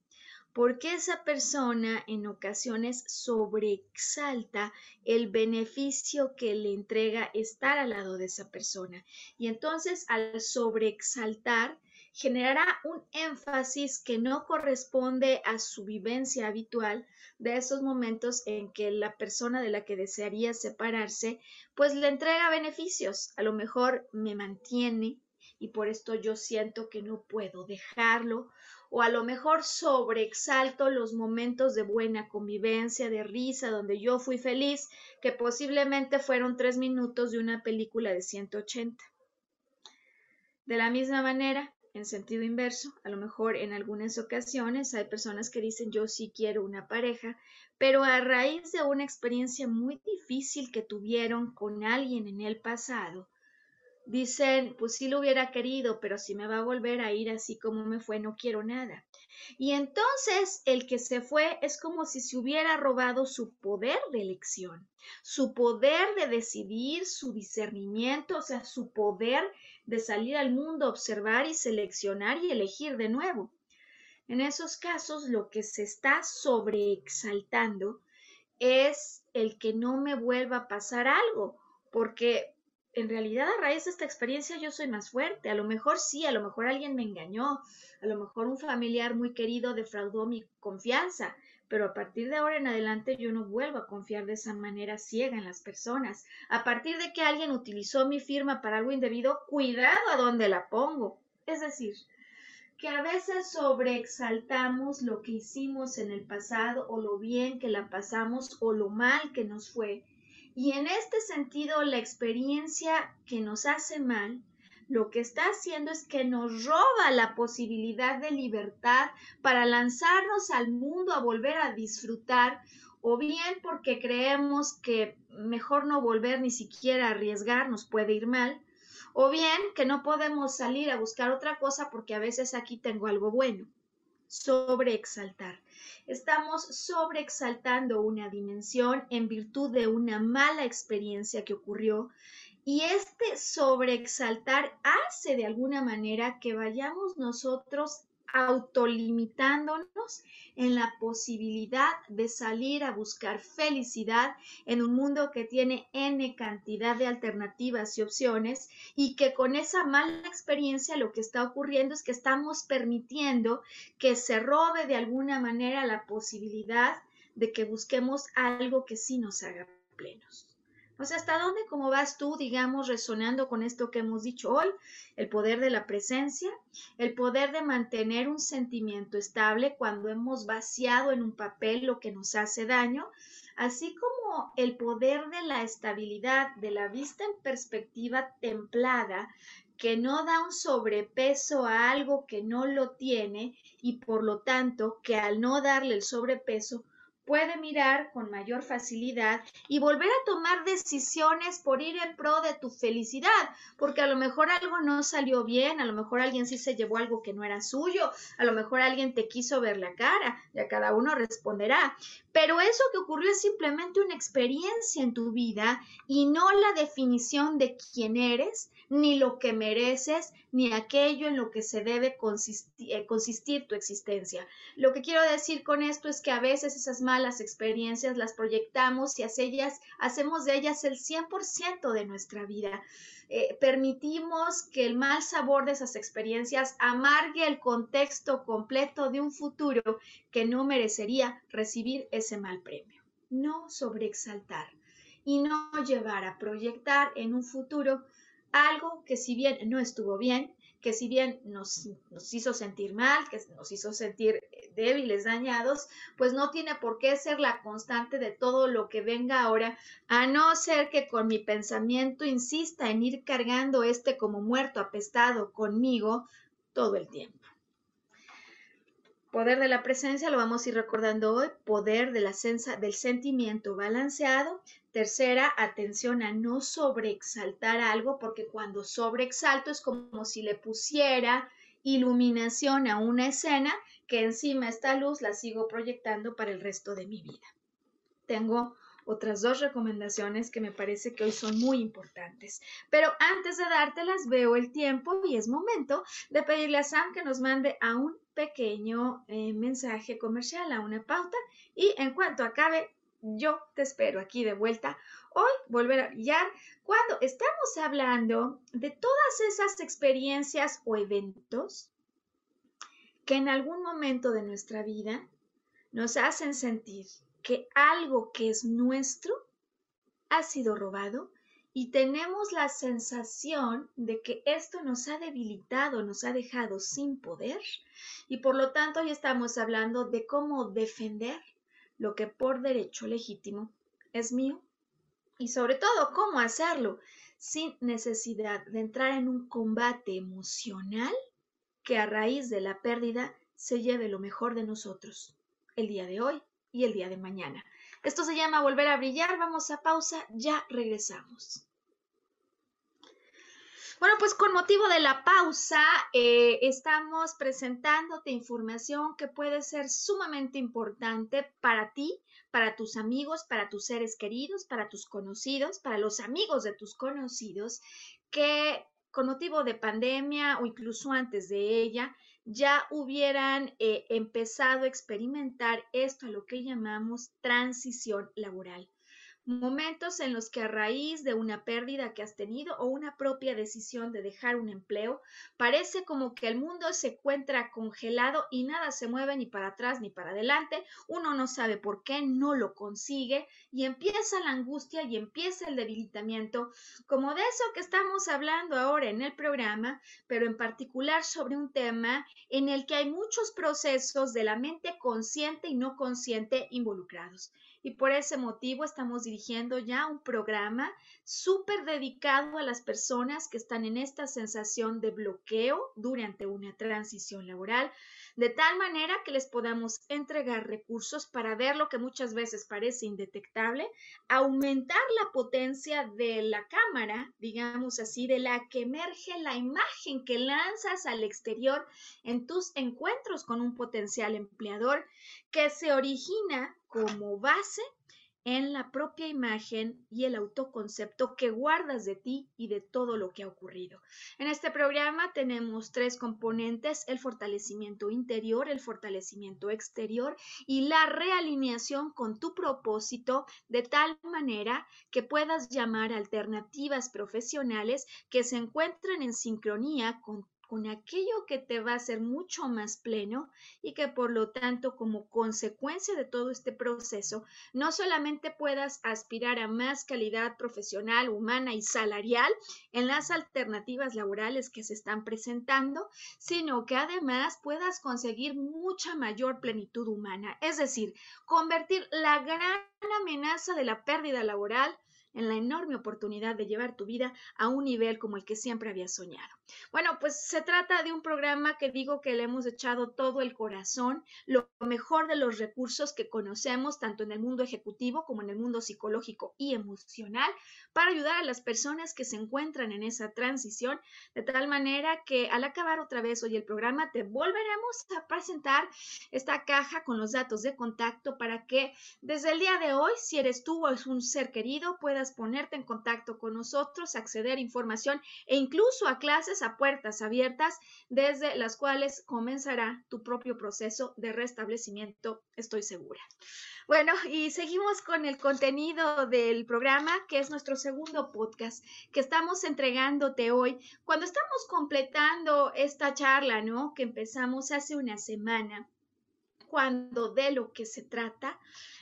porque esa persona en ocasiones sobreexalta el beneficio que le entrega estar al lado de esa persona. Y entonces al sobreexaltar generará un énfasis que no corresponde a su vivencia habitual de esos momentos en que la persona de la que desearía separarse, pues le entrega beneficios. A lo mejor me mantiene y por esto yo siento que no puedo dejarlo o a lo mejor sobreexalto los momentos de buena convivencia, de risa, donde yo fui feliz, que posiblemente fueron tres minutos de una película de 180. De la misma manera, en sentido inverso, a lo mejor en algunas ocasiones hay personas que dicen yo sí quiero una pareja, pero a raíz de una experiencia muy difícil que tuvieron con alguien en el pasado, dicen, pues sí lo hubiera querido, pero si me va a volver a ir así como me fue, no quiero nada. Y entonces el que se fue es como si se hubiera robado su poder de elección, su poder de decidir, su discernimiento, o sea, su poder de salir al mundo, observar y seleccionar y elegir de nuevo. En esos casos lo que se está sobreexaltando es el que no me vuelva a pasar algo, porque en realidad a raíz de esta experiencia yo soy más fuerte. A lo mejor sí, a lo mejor alguien me engañó, a lo mejor un familiar muy querido defraudó mi confianza, pero a partir de ahora en adelante yo no vuelvo a confiar de esa manera ciega en las personas. A partir de que alguien utilizó mi firma para algo indebido, cuidado a dónde la pongo. Es decir, que a veces sobreexaltamos lo que hicimos en el pasado o lo bien que la pasamos o lo mal que nos fue y en este sentido, la experiencia que nos hace mal, lo que está haciendo es que nos roba la posibilidad de libertad para lanzarnos al mundo a volver a disfrutar, o bien porque creemos que mejor no volver ni siquiera a arriesgar, nos puede ir mal, o bien que no podemos salir a buscar otra cosa porque a veces aquí tengo algo bueno sobreexaltar. Estamos sobreexaltando una dimensión en virtud de una mala experiencia que ocurrió y este sobreexaltar hace de alguna manera que vayamos nosotros autolimitándonos en la posibilidad de salir a buscar felicidad en un mundo que tiene n cantidad de alternativas y opciones y que con esa mala experiencia lo que está ocurriendo es que estamos permitiendo que se robe de alguna manera la posibilidad de que busquemos algo que sí nos haga plenos. O sea, ¿hasta dónde, cómo vas tú, digamos, resonando con esto que hemos dicho hoy? El poder de la presencia, el poder de mantener un sentimiento estable cuando hemos vaciado en un papel lo que nos hace daño, así como el poder de la estabilidad, de la vista en perspectiva templada, que no da un sobrepeso a algo que no lo tiene y por lo tanto que al no darle el sobrepeso puede mirar con mayor facilidad y volver a tomar decisiones por ir en pro de tu felicidad, porque a lo mejor algo no salió bien, a lo mejor alguien sí se llevó algo que no era suyo, a lo mejor alguien te quiso ver la cara, ya cada uno responderá, pero eso que ocurrió es simplemente una experiencia en tu vida y no la definición de quién eres, ni lo que mereces, ni aquello en lo que se debe eh, consistir, tu existencia. Lo que quiero decir con esto es que a veces esas malas experiencias las proyectamos y hacemos de ellas el 100% de nuestra vida. Eh, permitimos que el mal sabor de esas experiencias amargue el contexto completo de un futuro que no merecería recibir ese mal premio. No sobreexaltar y no llevar a proyectar en un futuro algo que si bien no estuvo bien, que si bien nos, hizo sentir mal, que nos hizo sentir eh, débiles, dañados, pues no tiene por qué ser la constante de todo lo que venga ahora, a no ser que con mi pensamiento insista en ir cargando este como muerto apestado conmigo todo el tiempo. Poder de la presencia lo vamos a ir recordando hoy, poder de la del sentimiento balanceado. Tercera, atención a no sobreexaltar algo, porque cuando sobreexalto es como si le pusiera iluminación a una escena que encima esta luz la sigo proyectando para el resto de mi vida. Tengo otras dos recomendaciones que me parece que hoy son muy importantes. Pero antes de dártelas, veo el tiempo y es momento de pedirle a Sam que nos mande a un pequeño eh, mensaje comercial, a una pauta. Y en cuanto acabe, yo te espero aquí de vuelta. Hoy volver a brillar cuando estamos hablando de todas esas experiencias o eventos que en algún momento de nuestra vida nos hacen sentir que algo que es nuestro ha sido robado y tenemos la sensación de que esto nos ha debilitado, nos ha dejado sin poder y por lo tanto hoy estamos hablando de cómo defender lo que por derecho legítimo es mío y sobre todo cómo hacerlo sin necesidad de entrar en un combate emocional que a raíz de la pérdida se lleve lo mejor de nosotros el día de hoy y el día de mañana. Esto se llama volver a brillar. Vamos a pausa, ya regresamos. Bueno, pues con motivo de la pausa, eh, estamos presentándote información que puede ser sumamente importante para ti, para tus amigos, para tus seres queridos, para tus conocidos, para los amigos de tus conocidos, que con motivo de pandemia o incluso antes de ella, ya hubieran eh, empezado a experimentar esto a lo que llamamos transición laboral momentos en los que a raíz de una pérdida que has tenido o una propia decisión de dejar un empleo, parece como que el mundo se encuentra congelado y nada se mueve ni para atrás ni para adelante, uno no sabe por qué, no lo consigue y empieza la angustia y empieza el debilitamiento, como de eso que estamos hablando ahora en el programa, pero en particular sobre un tema en el que hay muchos procesos de la mente consciente y no consciente involucrados y por ese motivo estamos dirigiendo ya un programa súper dedicado a las personas que están en esta sensación de bloqueo durante una transición laboral, de tal manera que les podamos entregar recursos para ver lo que muchas veces parece indetectable, aumentar la potencia de la cámara, digamos así, de la que emerge la imagen que lanzas al exterior en tus encuentros con un potencial empleador que se origina como base en la propia imagen y el autoconcepto que guardas de ti y de todo lo que ha ocurrido. En este programa tenemos tres componentes, el fortalecimiento interior, el fortalecimiento exterior y la realineación con tu propósito de tal manera que puedas llamar alternativas profesionales que se encuentren en sincronía con con aquello que te va a hacer mucho más pleno y que por lo tanto como consecuencia de todo este proceso no solamente puedas aspirar a más calidad profesional, humana y salarial en las alternativas laborales que se están presentando, sino que además puedas conseguir mucha mayor plenitud humana, es decir, convertir la gran amenaza de la pérdida laboral en la enorme oportunidad de llevar tu vida a un nivel como el que siempre habías soñado. Bueno, pues se trata de un programa que digo que le hemos echado todo el corazón, lo mejor de los recursos que conocemos tanto en el mundo ejecutivo como en el mundo psicológico y emocional para ayudar a las personas que se encuentran en esa transición, de tal manera que al acabar otra vez hoy el programa te volveremos a presentar esta caja con los datos de contacto para que desde el día de hoy, si eres tú o es un ser querido, puedas ponerte en contacto con nosotros, acceder a información e incluso a clases a puertas abiertas desde las cuales comenzará tu propio proceso de restablecimiento, estoy segura. Bueno, y seguimos con el contenido del programa, que es nuestro segundo podcast que estamos entregándote hoy, cuando estamos completando esta charla, ¿no? Que empezamos hace una semana, cuando de lo que se trata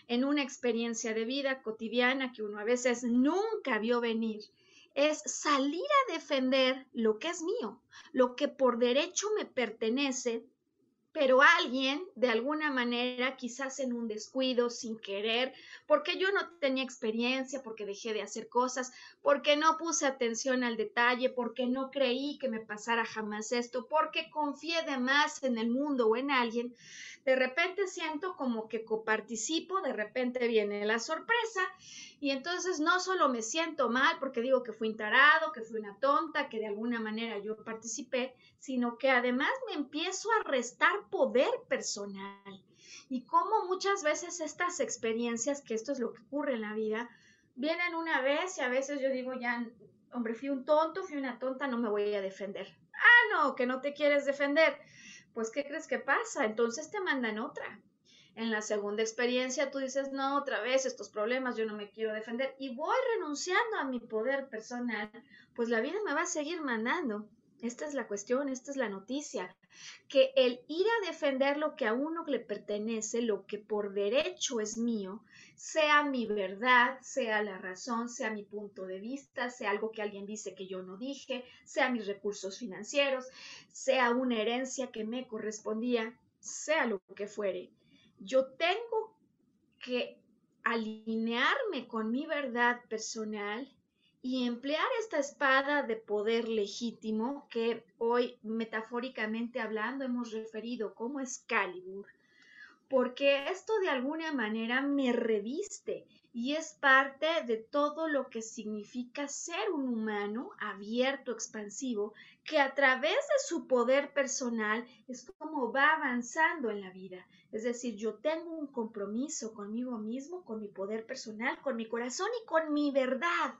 en una experiencia de vida cotidiana que uno a veces nunca vio venir, es salir a defender lo que es mío, lo que por derecho me pertenece pero alguien, de alguna manera, quizás en un descuido, sin querer, porque yo no tenía experiencia, porque dejé de hacer cosas, porque no puse atención al detalle, porque no creí que me pasara jamás esto, porque confié de más en el mundo o en alguien, de repente siento como que coparticipo, de repente viene la sorpresa y entonces no solo me siento mal porque digo que fui un tarado, que fui una tonta, que de alguna manera yo participé, sino que además me empiezo a restar poder personal. Y como muchas veces estas experiencias, que esto es lo que ocurre en la vida, vienen una vez y a veces yo digo ya, hombre, fui un tonto, fui una tonta, no me voy a defender. Ah, no, que no te quieres defender. Pues, ¿qué crees que pasa? Entonces te mandan otra en la segunda experiencia tú dices, no, otra vez estos problemas, yo no me quiero defender y voy renunciando a mi poder personal, pues la vida me va a seguir mandando. Esta es la cuestión, esta es la noticia, que el ir a defender lo que a uno le pertenece, lo que por derecho es mío, sea mi verdad, sea la razón, sea mi punto de vista, sea algo que alguien dice que yo no dije, sea mis recursos financieros, sea una herencia que me correspondía, sea lo que fuere yo tengo que alinearme con mi verdad personal y emplear esta espada de poder legítimo que hoy metafóricamente hablando hemos referido como Excalibur, porque esto de alguna manera me reviste y es parte de todo lo que significa ser un humano abierto, expansivo, que a través de su poder personal es como va avanzando en la vida. Es decir, yo tengo un compromiso conmigo mismo, con mi poder personal, con mi corazón y con mi verdad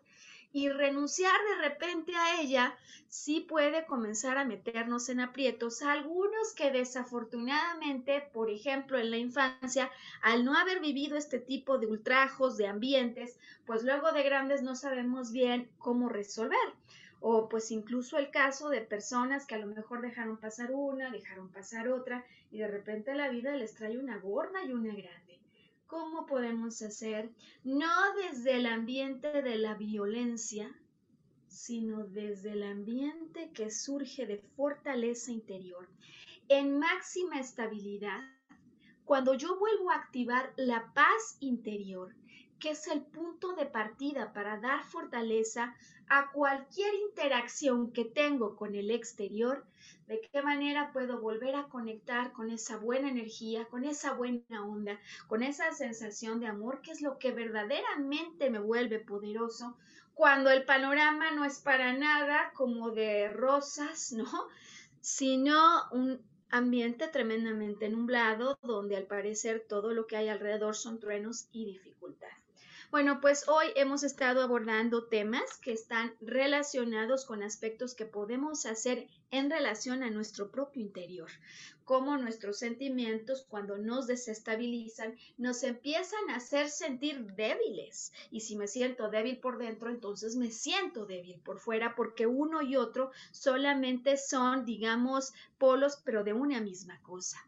y renunciar de repente a ella sí puede comenzar a meternos en aprietos. Algunos que desafortunadamente, por ejemplo, en la infancia, al no haber vivido este tipo de ultrajos, de ambientes, pues luego de grandes no sabemos bien cómo resolver. O pues incluso el caso de personas que a lo mejor dejaron pasar una, dejaron pasar otra y de repente la vida les trae una gorda y una grande. ¿Cómo podemos hacer? No desde el ambiente de la violencia, sino desde el ambiente que surge de fortaleza interior, en máxima estabilidad, cuando yo vuelvo a activar la paz interior, que es el punto de partida para dar fortaleza a cualquier interacción que tengo con el exterior, de qué manera puedo volver a conectar con esa buena energía, con esa buena onda, con esa sensación de amor, que es lo que verdaderamente me vuelve poderoso, cuando el panorama no es para nada como de rosas, ¿no? Sino un ambiente tremendamente nublado, donde al parecer todo lo que hay alrededor son truenos y dificultades. Bueno, pues hoy hemos estado abordando temas que están relacionados con aspectos que podemos hacer en relación a nuestro propio interior, como nuestros sentimientos cuando nos desestabilizan nos empiezan a hacer sentir débiles. Y si me siento débil por dentro, entonces me siento débil por fuera, porque uno y otro solamente son, digamos, polos, pero de una misma cosa.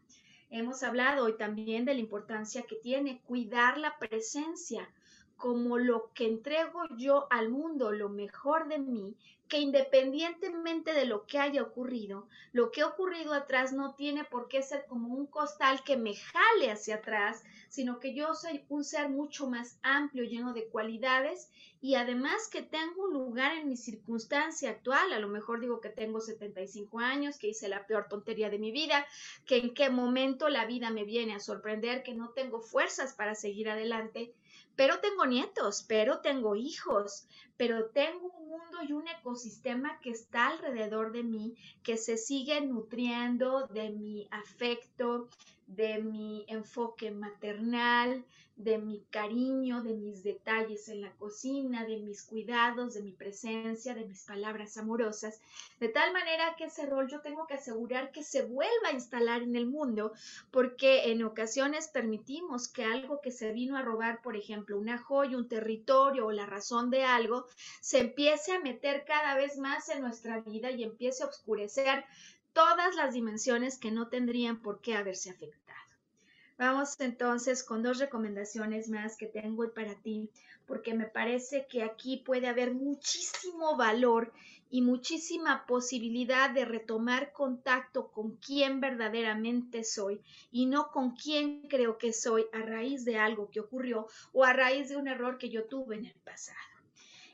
Hemos hablado hoy también de la importancia que tiene cuidar la presencia como lo que entrego yo al mundo, lo mejor de mí, que independientemente de lo que haya ocurrido, lo que ha ocurrido atrás no tiene por qué ser como un costal que me jale hacia atrás, sino que yo soy un ser mucho más amplio, lleno de cualidades y además que tengo un lugar en mi circunstancia actual, a lo mejor digo que tengo 75 años, que hice la peor tontería de mi vida, que en qué momento la vida me viene a sorprender, que no tengo fuerzas para seguir adelante pero tengo nietos, pero tengo hijos, pero tengo un mundo y un ecosistema que está alrededor de mí, que se sigue nutriendo de mi afecto, de mi enfoque maternal, de mi cariño, de mis detalles en la cocina, de mis cuidados, de mi presencia, de mis palabras amorosas, de tal manera que ese rol yo tengo que asegurar que se vuelva a instalar en el mundo, porque en ocasiones permitimos que algo que se vino a robar, por ejemplo, una joya, un territorio o la razón de algo, se empiece a meter cada vez más en nuestra vida y empiece a oscurecer todas las dimensiones que no tendrían por qué haberse afectado. Vamos entonces con dos recomendaciones más que tengo para ti, porque me parece que aquí puede haber muchísimo valor y muchísima posibilidad de retomar contacto con quién verdaderamente soy y no con quién creo que soy a raíz de algo que ocurrió o a raíz de un error que yo tuve en el pasado.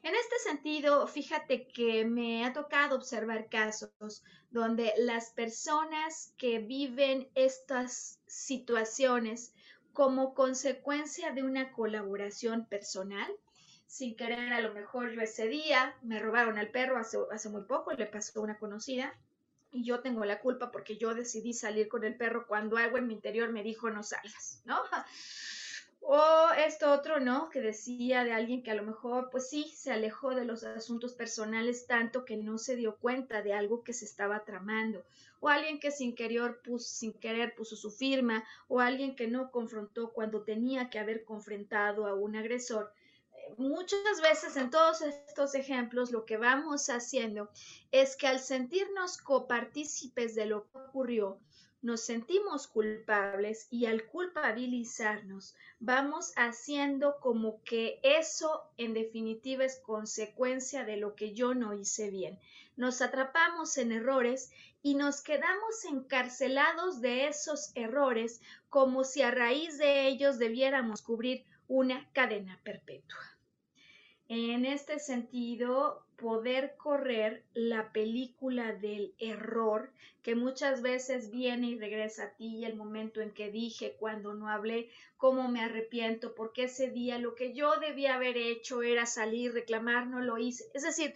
En este sentido, fíjate que me ha tocado observar casos donde las personas que viven estas situaciones como consecuencia de una colaboración personal, sin querer a lo mejor yo ese día me robaron al perro hace, hace muy poco, le pasó a una conocida y yo tengo la culpa porque yo decidí salir con el perro cuando algo en mi interior me dijo no salgas, ¿no? O esto otro, ¿no? Que decía de alguien que a lo mejor, pues sí, se alejó de los asuntos personales tanto que no se dio cuenta de algo que se estaba tramando. O alguien que sin querer, puso, su firma. O alguien que no confrontó cuando tenía que haber confrontado a un agresor. Eh, muchas veces en todos estos ejemplos lo que vamos haciendo es que al sentirnos copartícipes de lo que ocurrió, nos sentimos culpables y al culpabilizarnos vamos haciendo como que eso en definitiva es consecuencia de lo que yo no hice bien. Nos atrapamos en errores y nos quedamos encarcelados de esos errores como si a raíz de ellos debiéramos cubrir una cadena perpetua. En este sentido, poder correr la película del error que muchas veces viene y regresa a ti el momento en que dije cuando no hablé cómo me arrepiento porque ese día lo que yo debía haber hecho era salir reclamar no lo hice. Es decir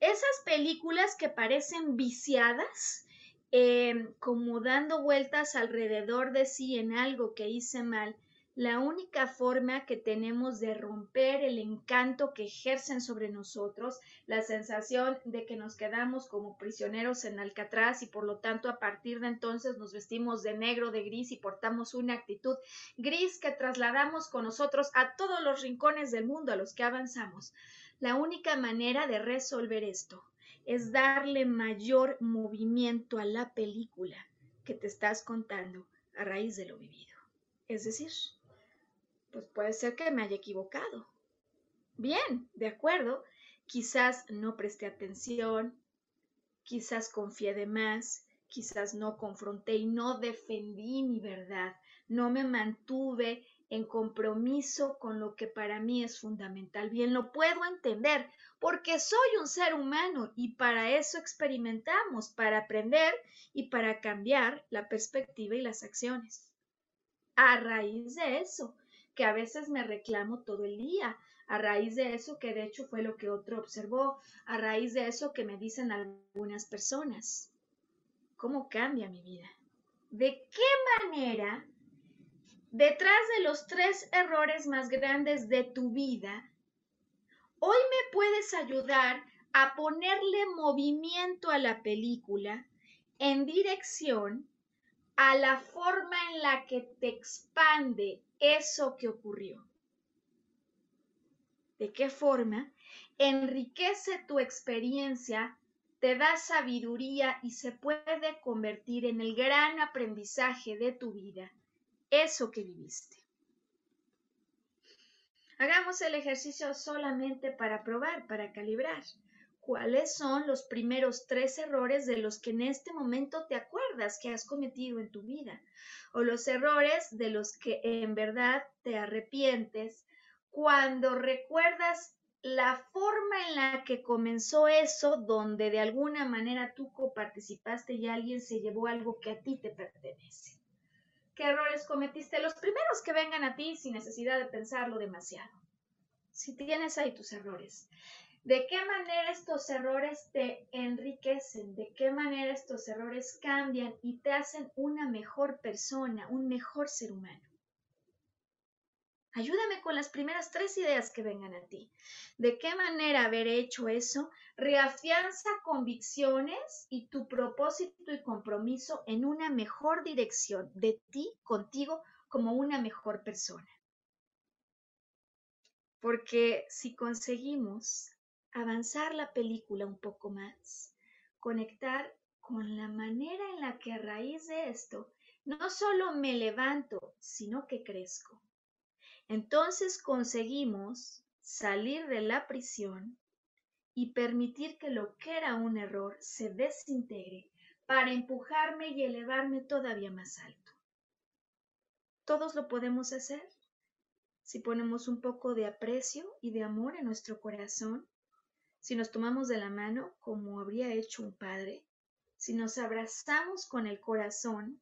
esas películas que parecen viciadas eh, como dando vueltas alrededor de sí en algo que hice mal la única forma que tenemos de romper el encanto que ejercen sobre nosotros, la sensación de que nos quedamos como prisioneros en Alcatraz y por lo tanto a partir de entonces nos vestimos de negro, de gris y portamos una actitud gris que trasladamos con nosotros a todos los rincones del mundo a los que avanzamos. La única manera de resolver esto es darle mayor movimiento a la película que te estás contando a raíz de lo vivido. Es decir, pues puede ser que me haya equivocado. Bien, de acuerdo, quizás no presté atención, quizás confié de más, quizás no confronté y no defendí mi verdad, no me mantuve en compromiso con lo que para mí es fundamental. Bien, lo puedo entender porque soy un ser humano y para eso experimentamos, para aprender y para cambiar la perspectiva y las acciones. A raíz de eso, que a veces me reclamo todo el día, a raíz de eso que de hecho fue lo que otro observó, a raíz de eso que me dicen algunas personas. ¿Cómo cambia mi vida? ¿De qué manera detrás de los tres errores más grandes de tu vida, hoy me puedes ayudar a ponerle movimiento a la película en dirección a la forma en la que te expande eso que ocurrió. ¿De qué forma? Enriquece tu experiencia, te da sabiduría y se puede convertir en el gran aprendizaje de tu vida, eso que viviste. Hagamos el ejercicio solamente para probar, para calibrar cuáles son los primeros tres errores de los que en este momento te acuerdas que has cometido en tu vida o los errores de los que en verdad te arrepientes cuando recuerdas la forma en la que comenzó eso, donde de alguna manera tú coparticipaste y alguien se llevó algo que a ti te pertenece. ¿Qué errores cometiste? Los primeros que vengan a ti sin necesidad de pensarlo demasiado. Si tienes ahí tus errores, ¿De qué manera estos errores te enriquecen? ¿De qué manera estos errores cambian y te hacen una mejor persona, un mejor ser humano? Ayúdame con las primeras tres ideas que vengan a ti. ¿De qué manera haber hecho eso reafianza convicciones y tu propósito y compromiso en una mejor dirección de ti, contigo, como una mejor persona? Porque si conseguimos avanzar la película un poco más, conectar con la manera en la que a raíz de esto no solo me levanto, sino que crezco. Entonces conseguimos salir de la prisión y permitir que lo que era un error se desintegre para empujarme y elevarme todavía más alto. Todos lo podemos hacer si ponemos un poco de aprecio y de amor en nuestro corazón si nos tomamos de la mano como habría hecho un padre, si nos abrazamos con el corazón,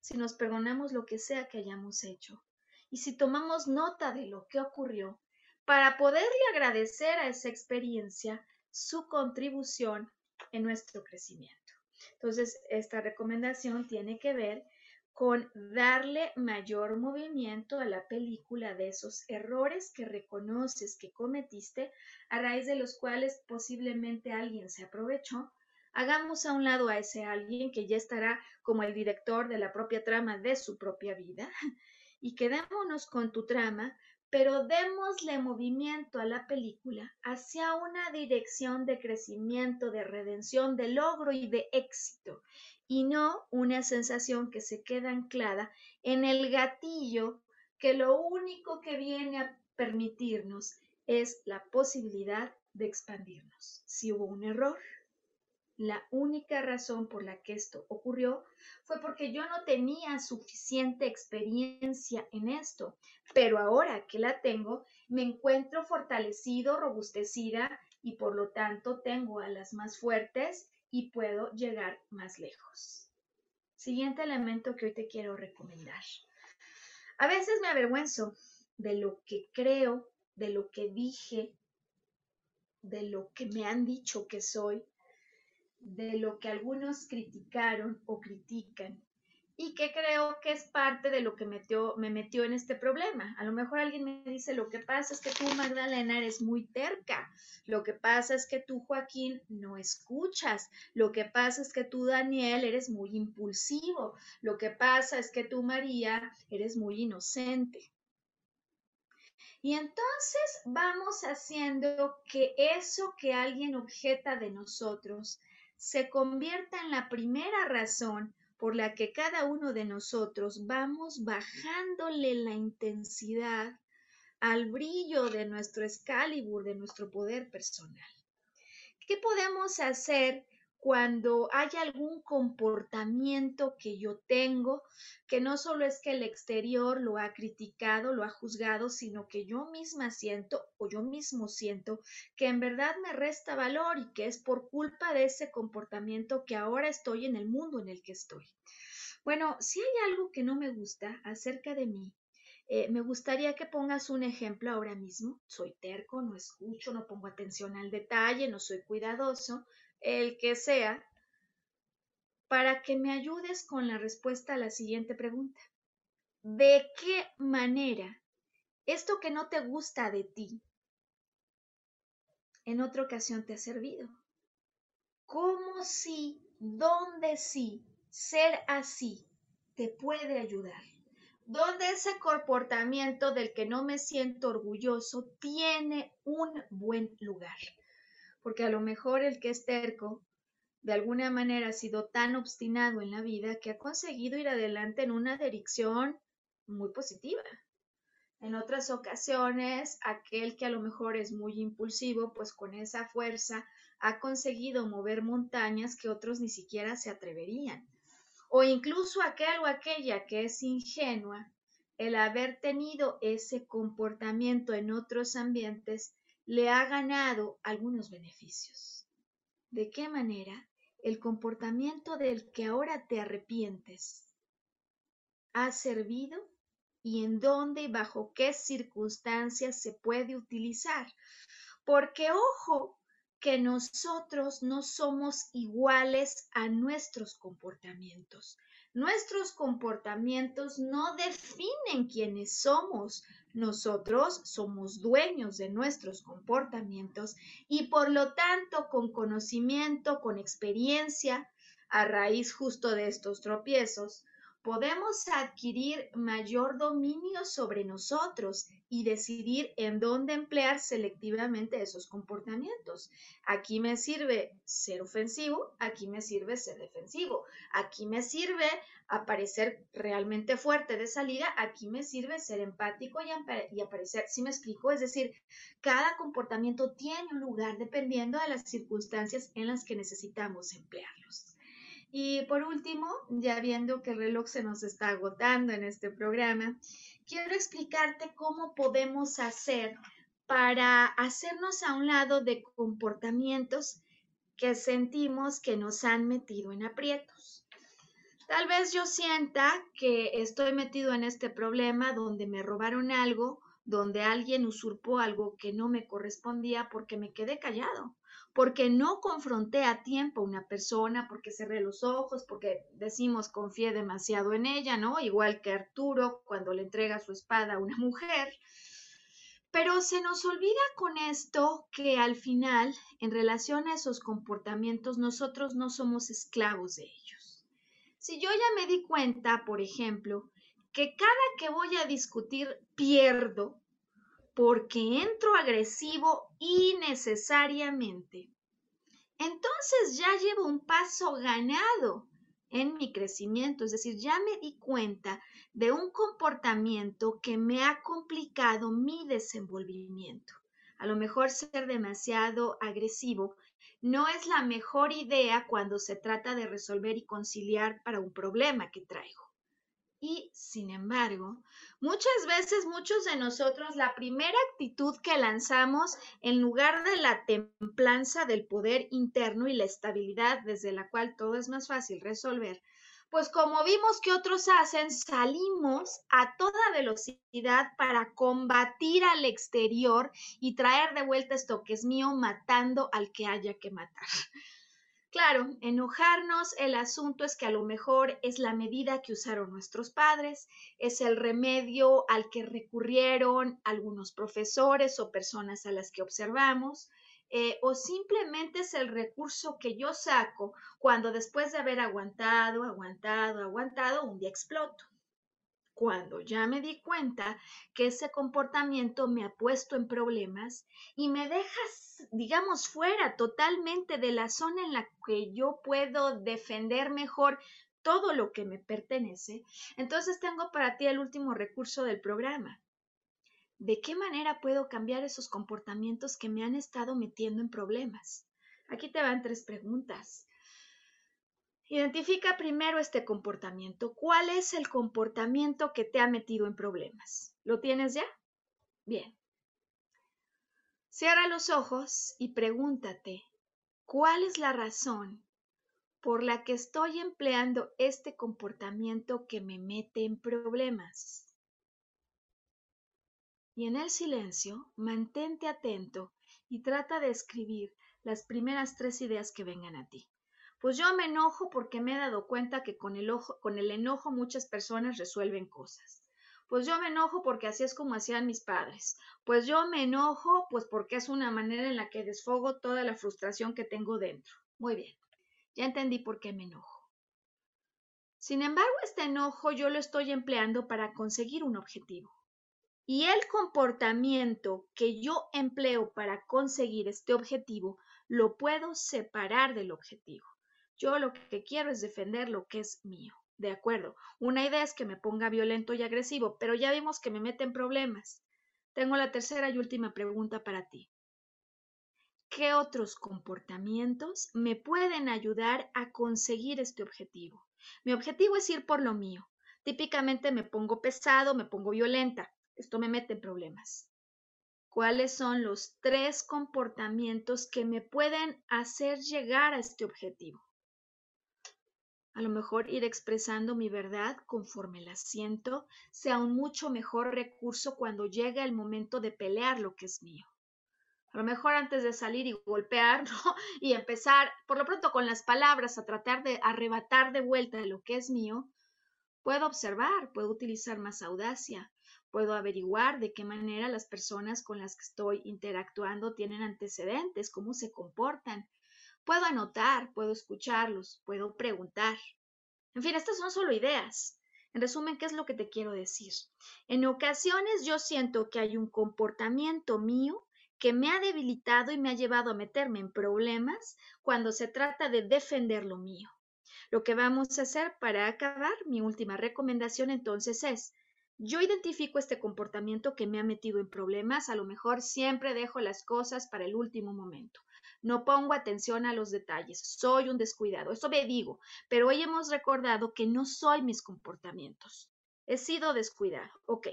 si nos perdonamos lo que sea que hayamos hecho, y si tomamos nota de lo que ocurrió, para poderle agradecer a esa experiencia su contribución en nuestro crecimiento. Entonces, esta recomendación tiene que ver con darle mayor movimiento a la película de esos errores que reconoces que cometiste, a raíz de los cuales posiblemente alguien se aprovechó. Hagamos a un lado a ese alguien que ya estará como el director de la propia trama de su propia vida y quedémonos con tu trama, pero démosle movimiento a la película hacia una dirección de crecimiento, de redención, de logro y de éxito y no una sensación que se queda anclada en el gatillo que lo único que viene a permitirnos es la posibilidad de expandirnos. Si hubo un error, la única razón por la que esto ocurrió fue porque yo no tenía suficiente experiencia en esto, pero ahora que la tengo, me encuentro fortalecido, robustecida y por lo tanto tengo a las más fuertes y puedo llegar más lejos. Siguiente elemento que hoy te quiero recomendar. A veces me avergüenzo de lo que creo, de lo que dije, de lo que me han dicho que soy, de lo que algunos criticaron o critican y que creo que es parte de lo que metió, me metió en este problema. A lo mejor alguien me dice, lo que pasa es que tú, Magdalena, eres muy terca. Lo que pasa es que tú, Joaquín, no escuchas. Lo que pasa es que tú, Daniel, eres muy impulsivo. Lo que pasa es que tú, María, eres muy inocente. Y entonces vamos haciendo que eso que alguien objeta de nosotros se convierta en la primera razón por la que cada uno de nosotros vamos bajándole la intensidad al brillo de nuestro Excalibur, de nuestro poder personal. ¿Qué podemos hacer cuando hay algún comportamiento que yo tengo, que no solo es que el exterior lo ha criticado, lo ha juzgado, sino que yo misma siento o yo mismo siento que en verdad me resta valor y que es por culpa de ese comportamiento que ahora estoy en el mundo en el que estoy. Bueno, si hay algo que no me gusta acerca de mí, eh, me gustaría que pongas un ejemplo ahora mismo. Soy terco, no escucho, no pongo atención al detalle, no soy cuidadoso, el que sea, para que me ayudes con la respuesta a la siguiente pregunta. de qué manera esto que no te gusta de ti en otra ocasión te ha servido. ¿Cómo si, dónde sí, ser así te puede ayudar? ¿Dónde ese comportamiento del que no me siento orgulloso tiene un buen lugar? Porque a lo mejor el que es terco de alguna manera ha sido tan obstinado en la vida que ha conseguido ir adelante en una dirección muy positiva. En otras ocasiones, aquel que a lo mejor es muy impulsivo, pues con esa fuerza ha conseguido mover montañas que otros ni siquiera se atreverían. O incluso aquel o aquella que es ingenua, el haber tenido ese comportamiento en otros ambientes le ha ganado algunos beneficios. ¿De qué manera? El comportamiento del que ahora te arrepientes ha servido y en dónde y bajo qué circunstancias se puede utilizar. Porque ojo, que nosotros no somos iguales a nuestros comportamientos. Nuestros comportamientos no definen quiénes somos. Nosotros somos dueños de nuestros comportamientos y por lo tanto con conocimiento, con experiencia, a raíz justo de estos tropiezos, podemos adquirir mayor dominio sobre nosotros y decidir en dónde emplear selectivamente esos comportamientos. Aquí me sirve ser ofensivo, aquí me sirve ser defensivo, aquí me sirve aparecer realmente fuerte de salida, aquí me sirve ser empático y, aparecer, si me explico, es decir, cada comportamiento tiene un lugar dependiendo de las circunstancias en las que necesitamos emplearlos. Y por último, ya viendo que el reloj se nos está agotando en este programa, quiero explicarte cómo podemos hacer para hacernos a un lado de comportamientos que sentimos que nos han metido en aprietos. Tal vez yo sienta que estoy metido en este problema donde me robaron algo, donde alguien usurpó algo que no me correspondía porque me quedé callado porque no confronté a tiempo a una persona, porque cerré los ojos, porque decimos confié demasiado en ella, ¿no? Igual que Arturo cuando le entrega su espada a una mujer. Pero se nos olvida con esto que al final, en relación a esos comportamientos, nosotros no somos esclavos de ellos. Si yo ya me di cuenta, por ejemplo, que cada que voy a discutir pierdo, porque entro agresivo innecesariamente, entonces ya llevo un paso ganado en mi crecimiento, es decir, ya me di cuenta de un comportamiento que me ha complicado mi desenvolvimiento. A lo mejor ser demasiado agresivo no es la mejor idea cuando se trata de resolver y conciliar para un problema que traigo. Y, sin embargo, muchas veces muchos de nosotros la primera actitud que lanzamos en lugar de la templanza del poder interno y la estabilidad desde la cual todo es más fácil resolver, pues como vimos que otros hacen, salimos a toda velocidad para combatir al exterior y traer de vuelta esto que es mío matando al que haya que matar. Claro, enojarnos, el asunto es que a lo mejor es la medida que usaron nuestros padres, es el remedio al que recurrieron algunos profesores o personas a las que observamos, eh, o simplemente es el recurso que yo saco cuando después de haber aguantado, aguantado, aguantado, un día exploto cuando ya me di cuenta que ese comportamiento me ha puesto en problemas y me dejas, digamos, fuera totalmente de la zona en la que yo puedo defender mejor todo lo que me pertenece, entonces tengo para ti el último recurso del programa. ¿De qué manera puedo cambiar esos comportamientos que me han estado metiendo en problemas? Aquí te van tres preguntas. Identifica primero este comportamiento. ¿Cuál es el comportamiento que te ha metido en problemas? ¿Lo tienes ya? Bien. Cierra los ojos y pregúntate, ¿cuál es la razón por la que estoy empleando este comportamiento que me mete en problemas? Y en el silencio, mantente atento y trata de escribir las primeras tres ideas que vengan a ti. Pues yo me enojo porque me he dado cuenta que con el, enojo muchas personas resuelven cosas. Pues yo me enojo porque así es como hacían mis padres. Pues yo me enojo pues porque es una manera en la que desfogo toda la frustración que tengo dentro. Muy bien, ya entendí por qué me enojo. Sin embargo, este enojo yo lo estoy empleando para conseguir un objetivo. Y el comportamiento que yo empleo para conseguir este objetivo lo puedo separar del objetivo. Yo lo que quiero es defender lo que es mío. De acuerdo, una idea es que me ponga violento y agresivo, pero ya vimos que me mete en problemas. Tengo la tercera y última pregunta para ti. ¿Qué otros comportamientos me pueden ayudar a conseguir este objetivo? Mi objetivo es ir por lo mío. Típicamente me pongo pesado, me pongo violenta. Esto me mete en problemas. ¿Cuáles son los tres comportamientos que me pueden hacer llegar a este objetivo? A lo mejor ir expresando mi verdad conforme la siento sea un mucho mejor recurso cuando llega el momento de pelear lo que es mío. A lo mejor antes de salir y golpear y empezar, por lo pronto con las palabras, a tratar de arrebatar de vuelta lo que es mío, puedo observar, puedo utilizar más audacia, puedo averiguar de qué manera las personas con las que estoy interactuando tienen antecedentes, cómo se comportan, Puedo anotar, puedo escucharlos, puedo preguntar. En fin, estas son solo ideas. En resumen, ¿qué es lo que te quiero decir? En ocasiones yo siento que hay un comportamiento mío que me ha debilitado y me ha llevado a meterme en problemas cuando se trata de defender lo mío. Lo que vamos a hacer para acabar, mi última recomendación entonces es, yo identifico este comportamiento que me ha metido en problemas, a lo mejor siempre dejo las cosas para el último momento no pongo atención a los detalles, soy un descuidado, eso me digo, pero hoy hemos recordado que no soy mis comportamientos. He sido descuidado, ok.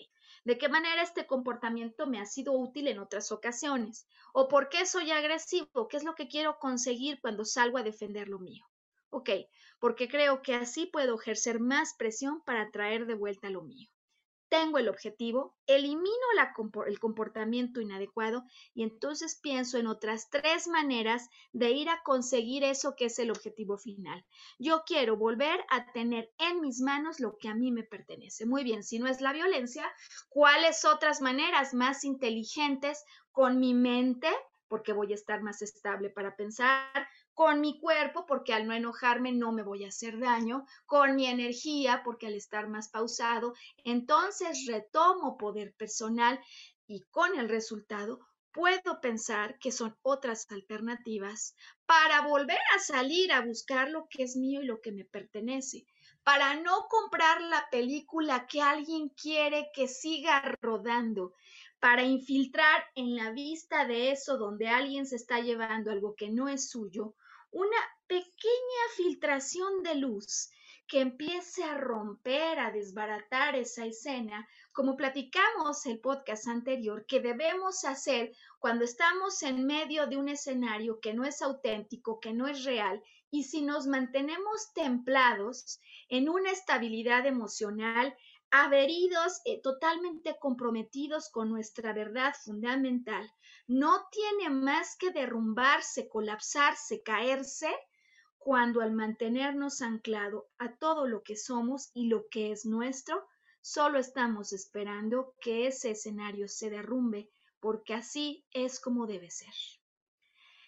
¿De qué manera este comportamiento me ha sido útil en otras ocasiones? ¿O por qué soy agresivo? ¿Qué es lo que quiero conseguir cuando salgo a defender lo mío? Ok, porque creo que así puedo ejercer más presión para traer de vuelta lo mío tengo el objetivo, elimino el comportamiento inadecuado y entonces pienso en otras tres maneras de ir a conseguir eso que es el objetivo final. Yo quiero volver a tener en mis manos lo que a mí me pertenece. Muy bien, si no es la violencia, ¿cuáles otras maneras más inteligentes con mi mente? porque voy a estar más estable para pensar, con mi cuerpo, porque al no enojarme no me voy a hacer daño, con mi energía, porque al estar más pausado, entonces retomo poder personal y con el resultado puedo pensar que son otras alternativas para volver a salir a buscar lo que es mío y lo que me pertenece, para no comprar la película que alguien quiere que siga rodando, para infiltrar en la vista de eso donde alguien se está llevando algo que no es suyo, una pequeña filtración de luz que empiece a romper, a desbaratar esa escena, como platicamos el podcast anterior, que debemos hacer cuando estamos en medio de un escenario que no es auténtico, que no es real, y si nos mantenemos templados en una estabilidad emocional, averidos, eh, totalmente comprometidos con nuestra verdad fundamental, no tiene más que derrumbarse, colapsarse, caerse, cuando al mantenernos anclado a todo lo que somos y lo que es nuestro, solo estamos esperando que ese escenario se derrumbe, porque así es como debe ser.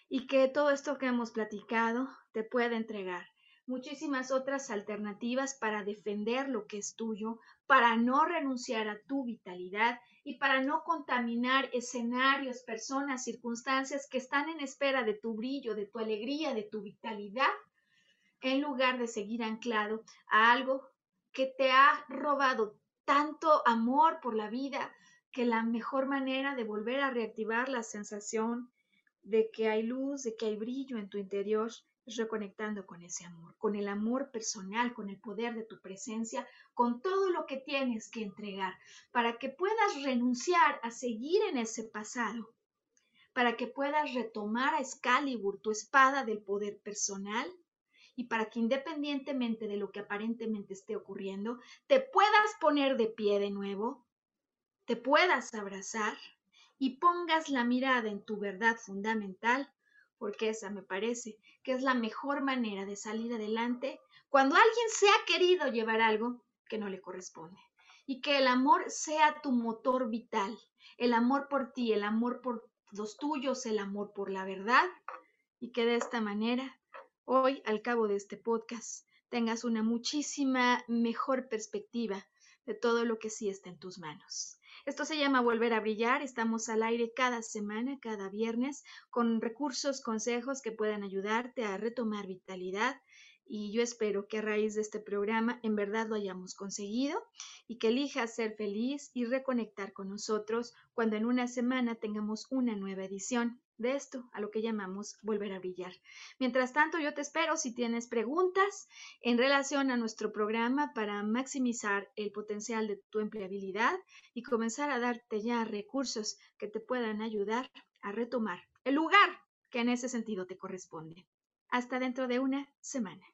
Y que todo esto que hemos platicado te pueda entregar muchísimas otras alternativas para defender lo que es tuyo, para no renunciar a tu vitalidad y para no contaminar escenarios, personas, circunstancias que están en espera de tu brillo, de tu alegría, de tu vitalidad, en lugar de seguir anclado a algo que te ha robado tanto amor por la vida, que la mejor manera de volver a reactivar la sensación de que hay luz, de que hay brillo en tu interior, reconectando con ese amor, con el amor personal, con el poder de tu presencia, con todo lo que tienes que entregar, para que puedas renunciar a seguir en ese pasado, para que puedas retomar a Excalibur, tu espada del poder personal, y para que independientemente de lo que aparentemente esté ocurriendo, te puedas poner de pie de nuevo, te puedas abrazar y pongas la mirada en tu verdad fundamental porque esa me parece que es la mejor manera de salir adelante cuando alguien se ha querido llevar algo que no le corresponde. y que el amor sea tu motor vital, el amor por ti, el amor por los tuyos, el amor por la verdad y que de esta manera, hoy, al cabo de este podcast, tengas una muchísima mejor perspectiva de todo lo que sí está en tus manos. Esto se llama Volver a Brillar. Estamos al aire cada semana, cada viernes, con recursos, consejos que puedan ayudarte a retomar vitalidad y yo espero que a raíz de este programa en verdad lo hayamos conseguido y que elijas ser feliz y reconectar con nosotros cuando en una semana tengamos una nueva edición de esto, a lo que llamamos volver a brillar. Mientras tanto, yo te espero si tienes preguntas en relación a nuestro programa para maximizar el potencial de tu empleabilidad y comenzar a darte ya recursos que te puedan ayudar a retomar el lugar que en ese sentido te corresponde. Hasta dentro de una semana.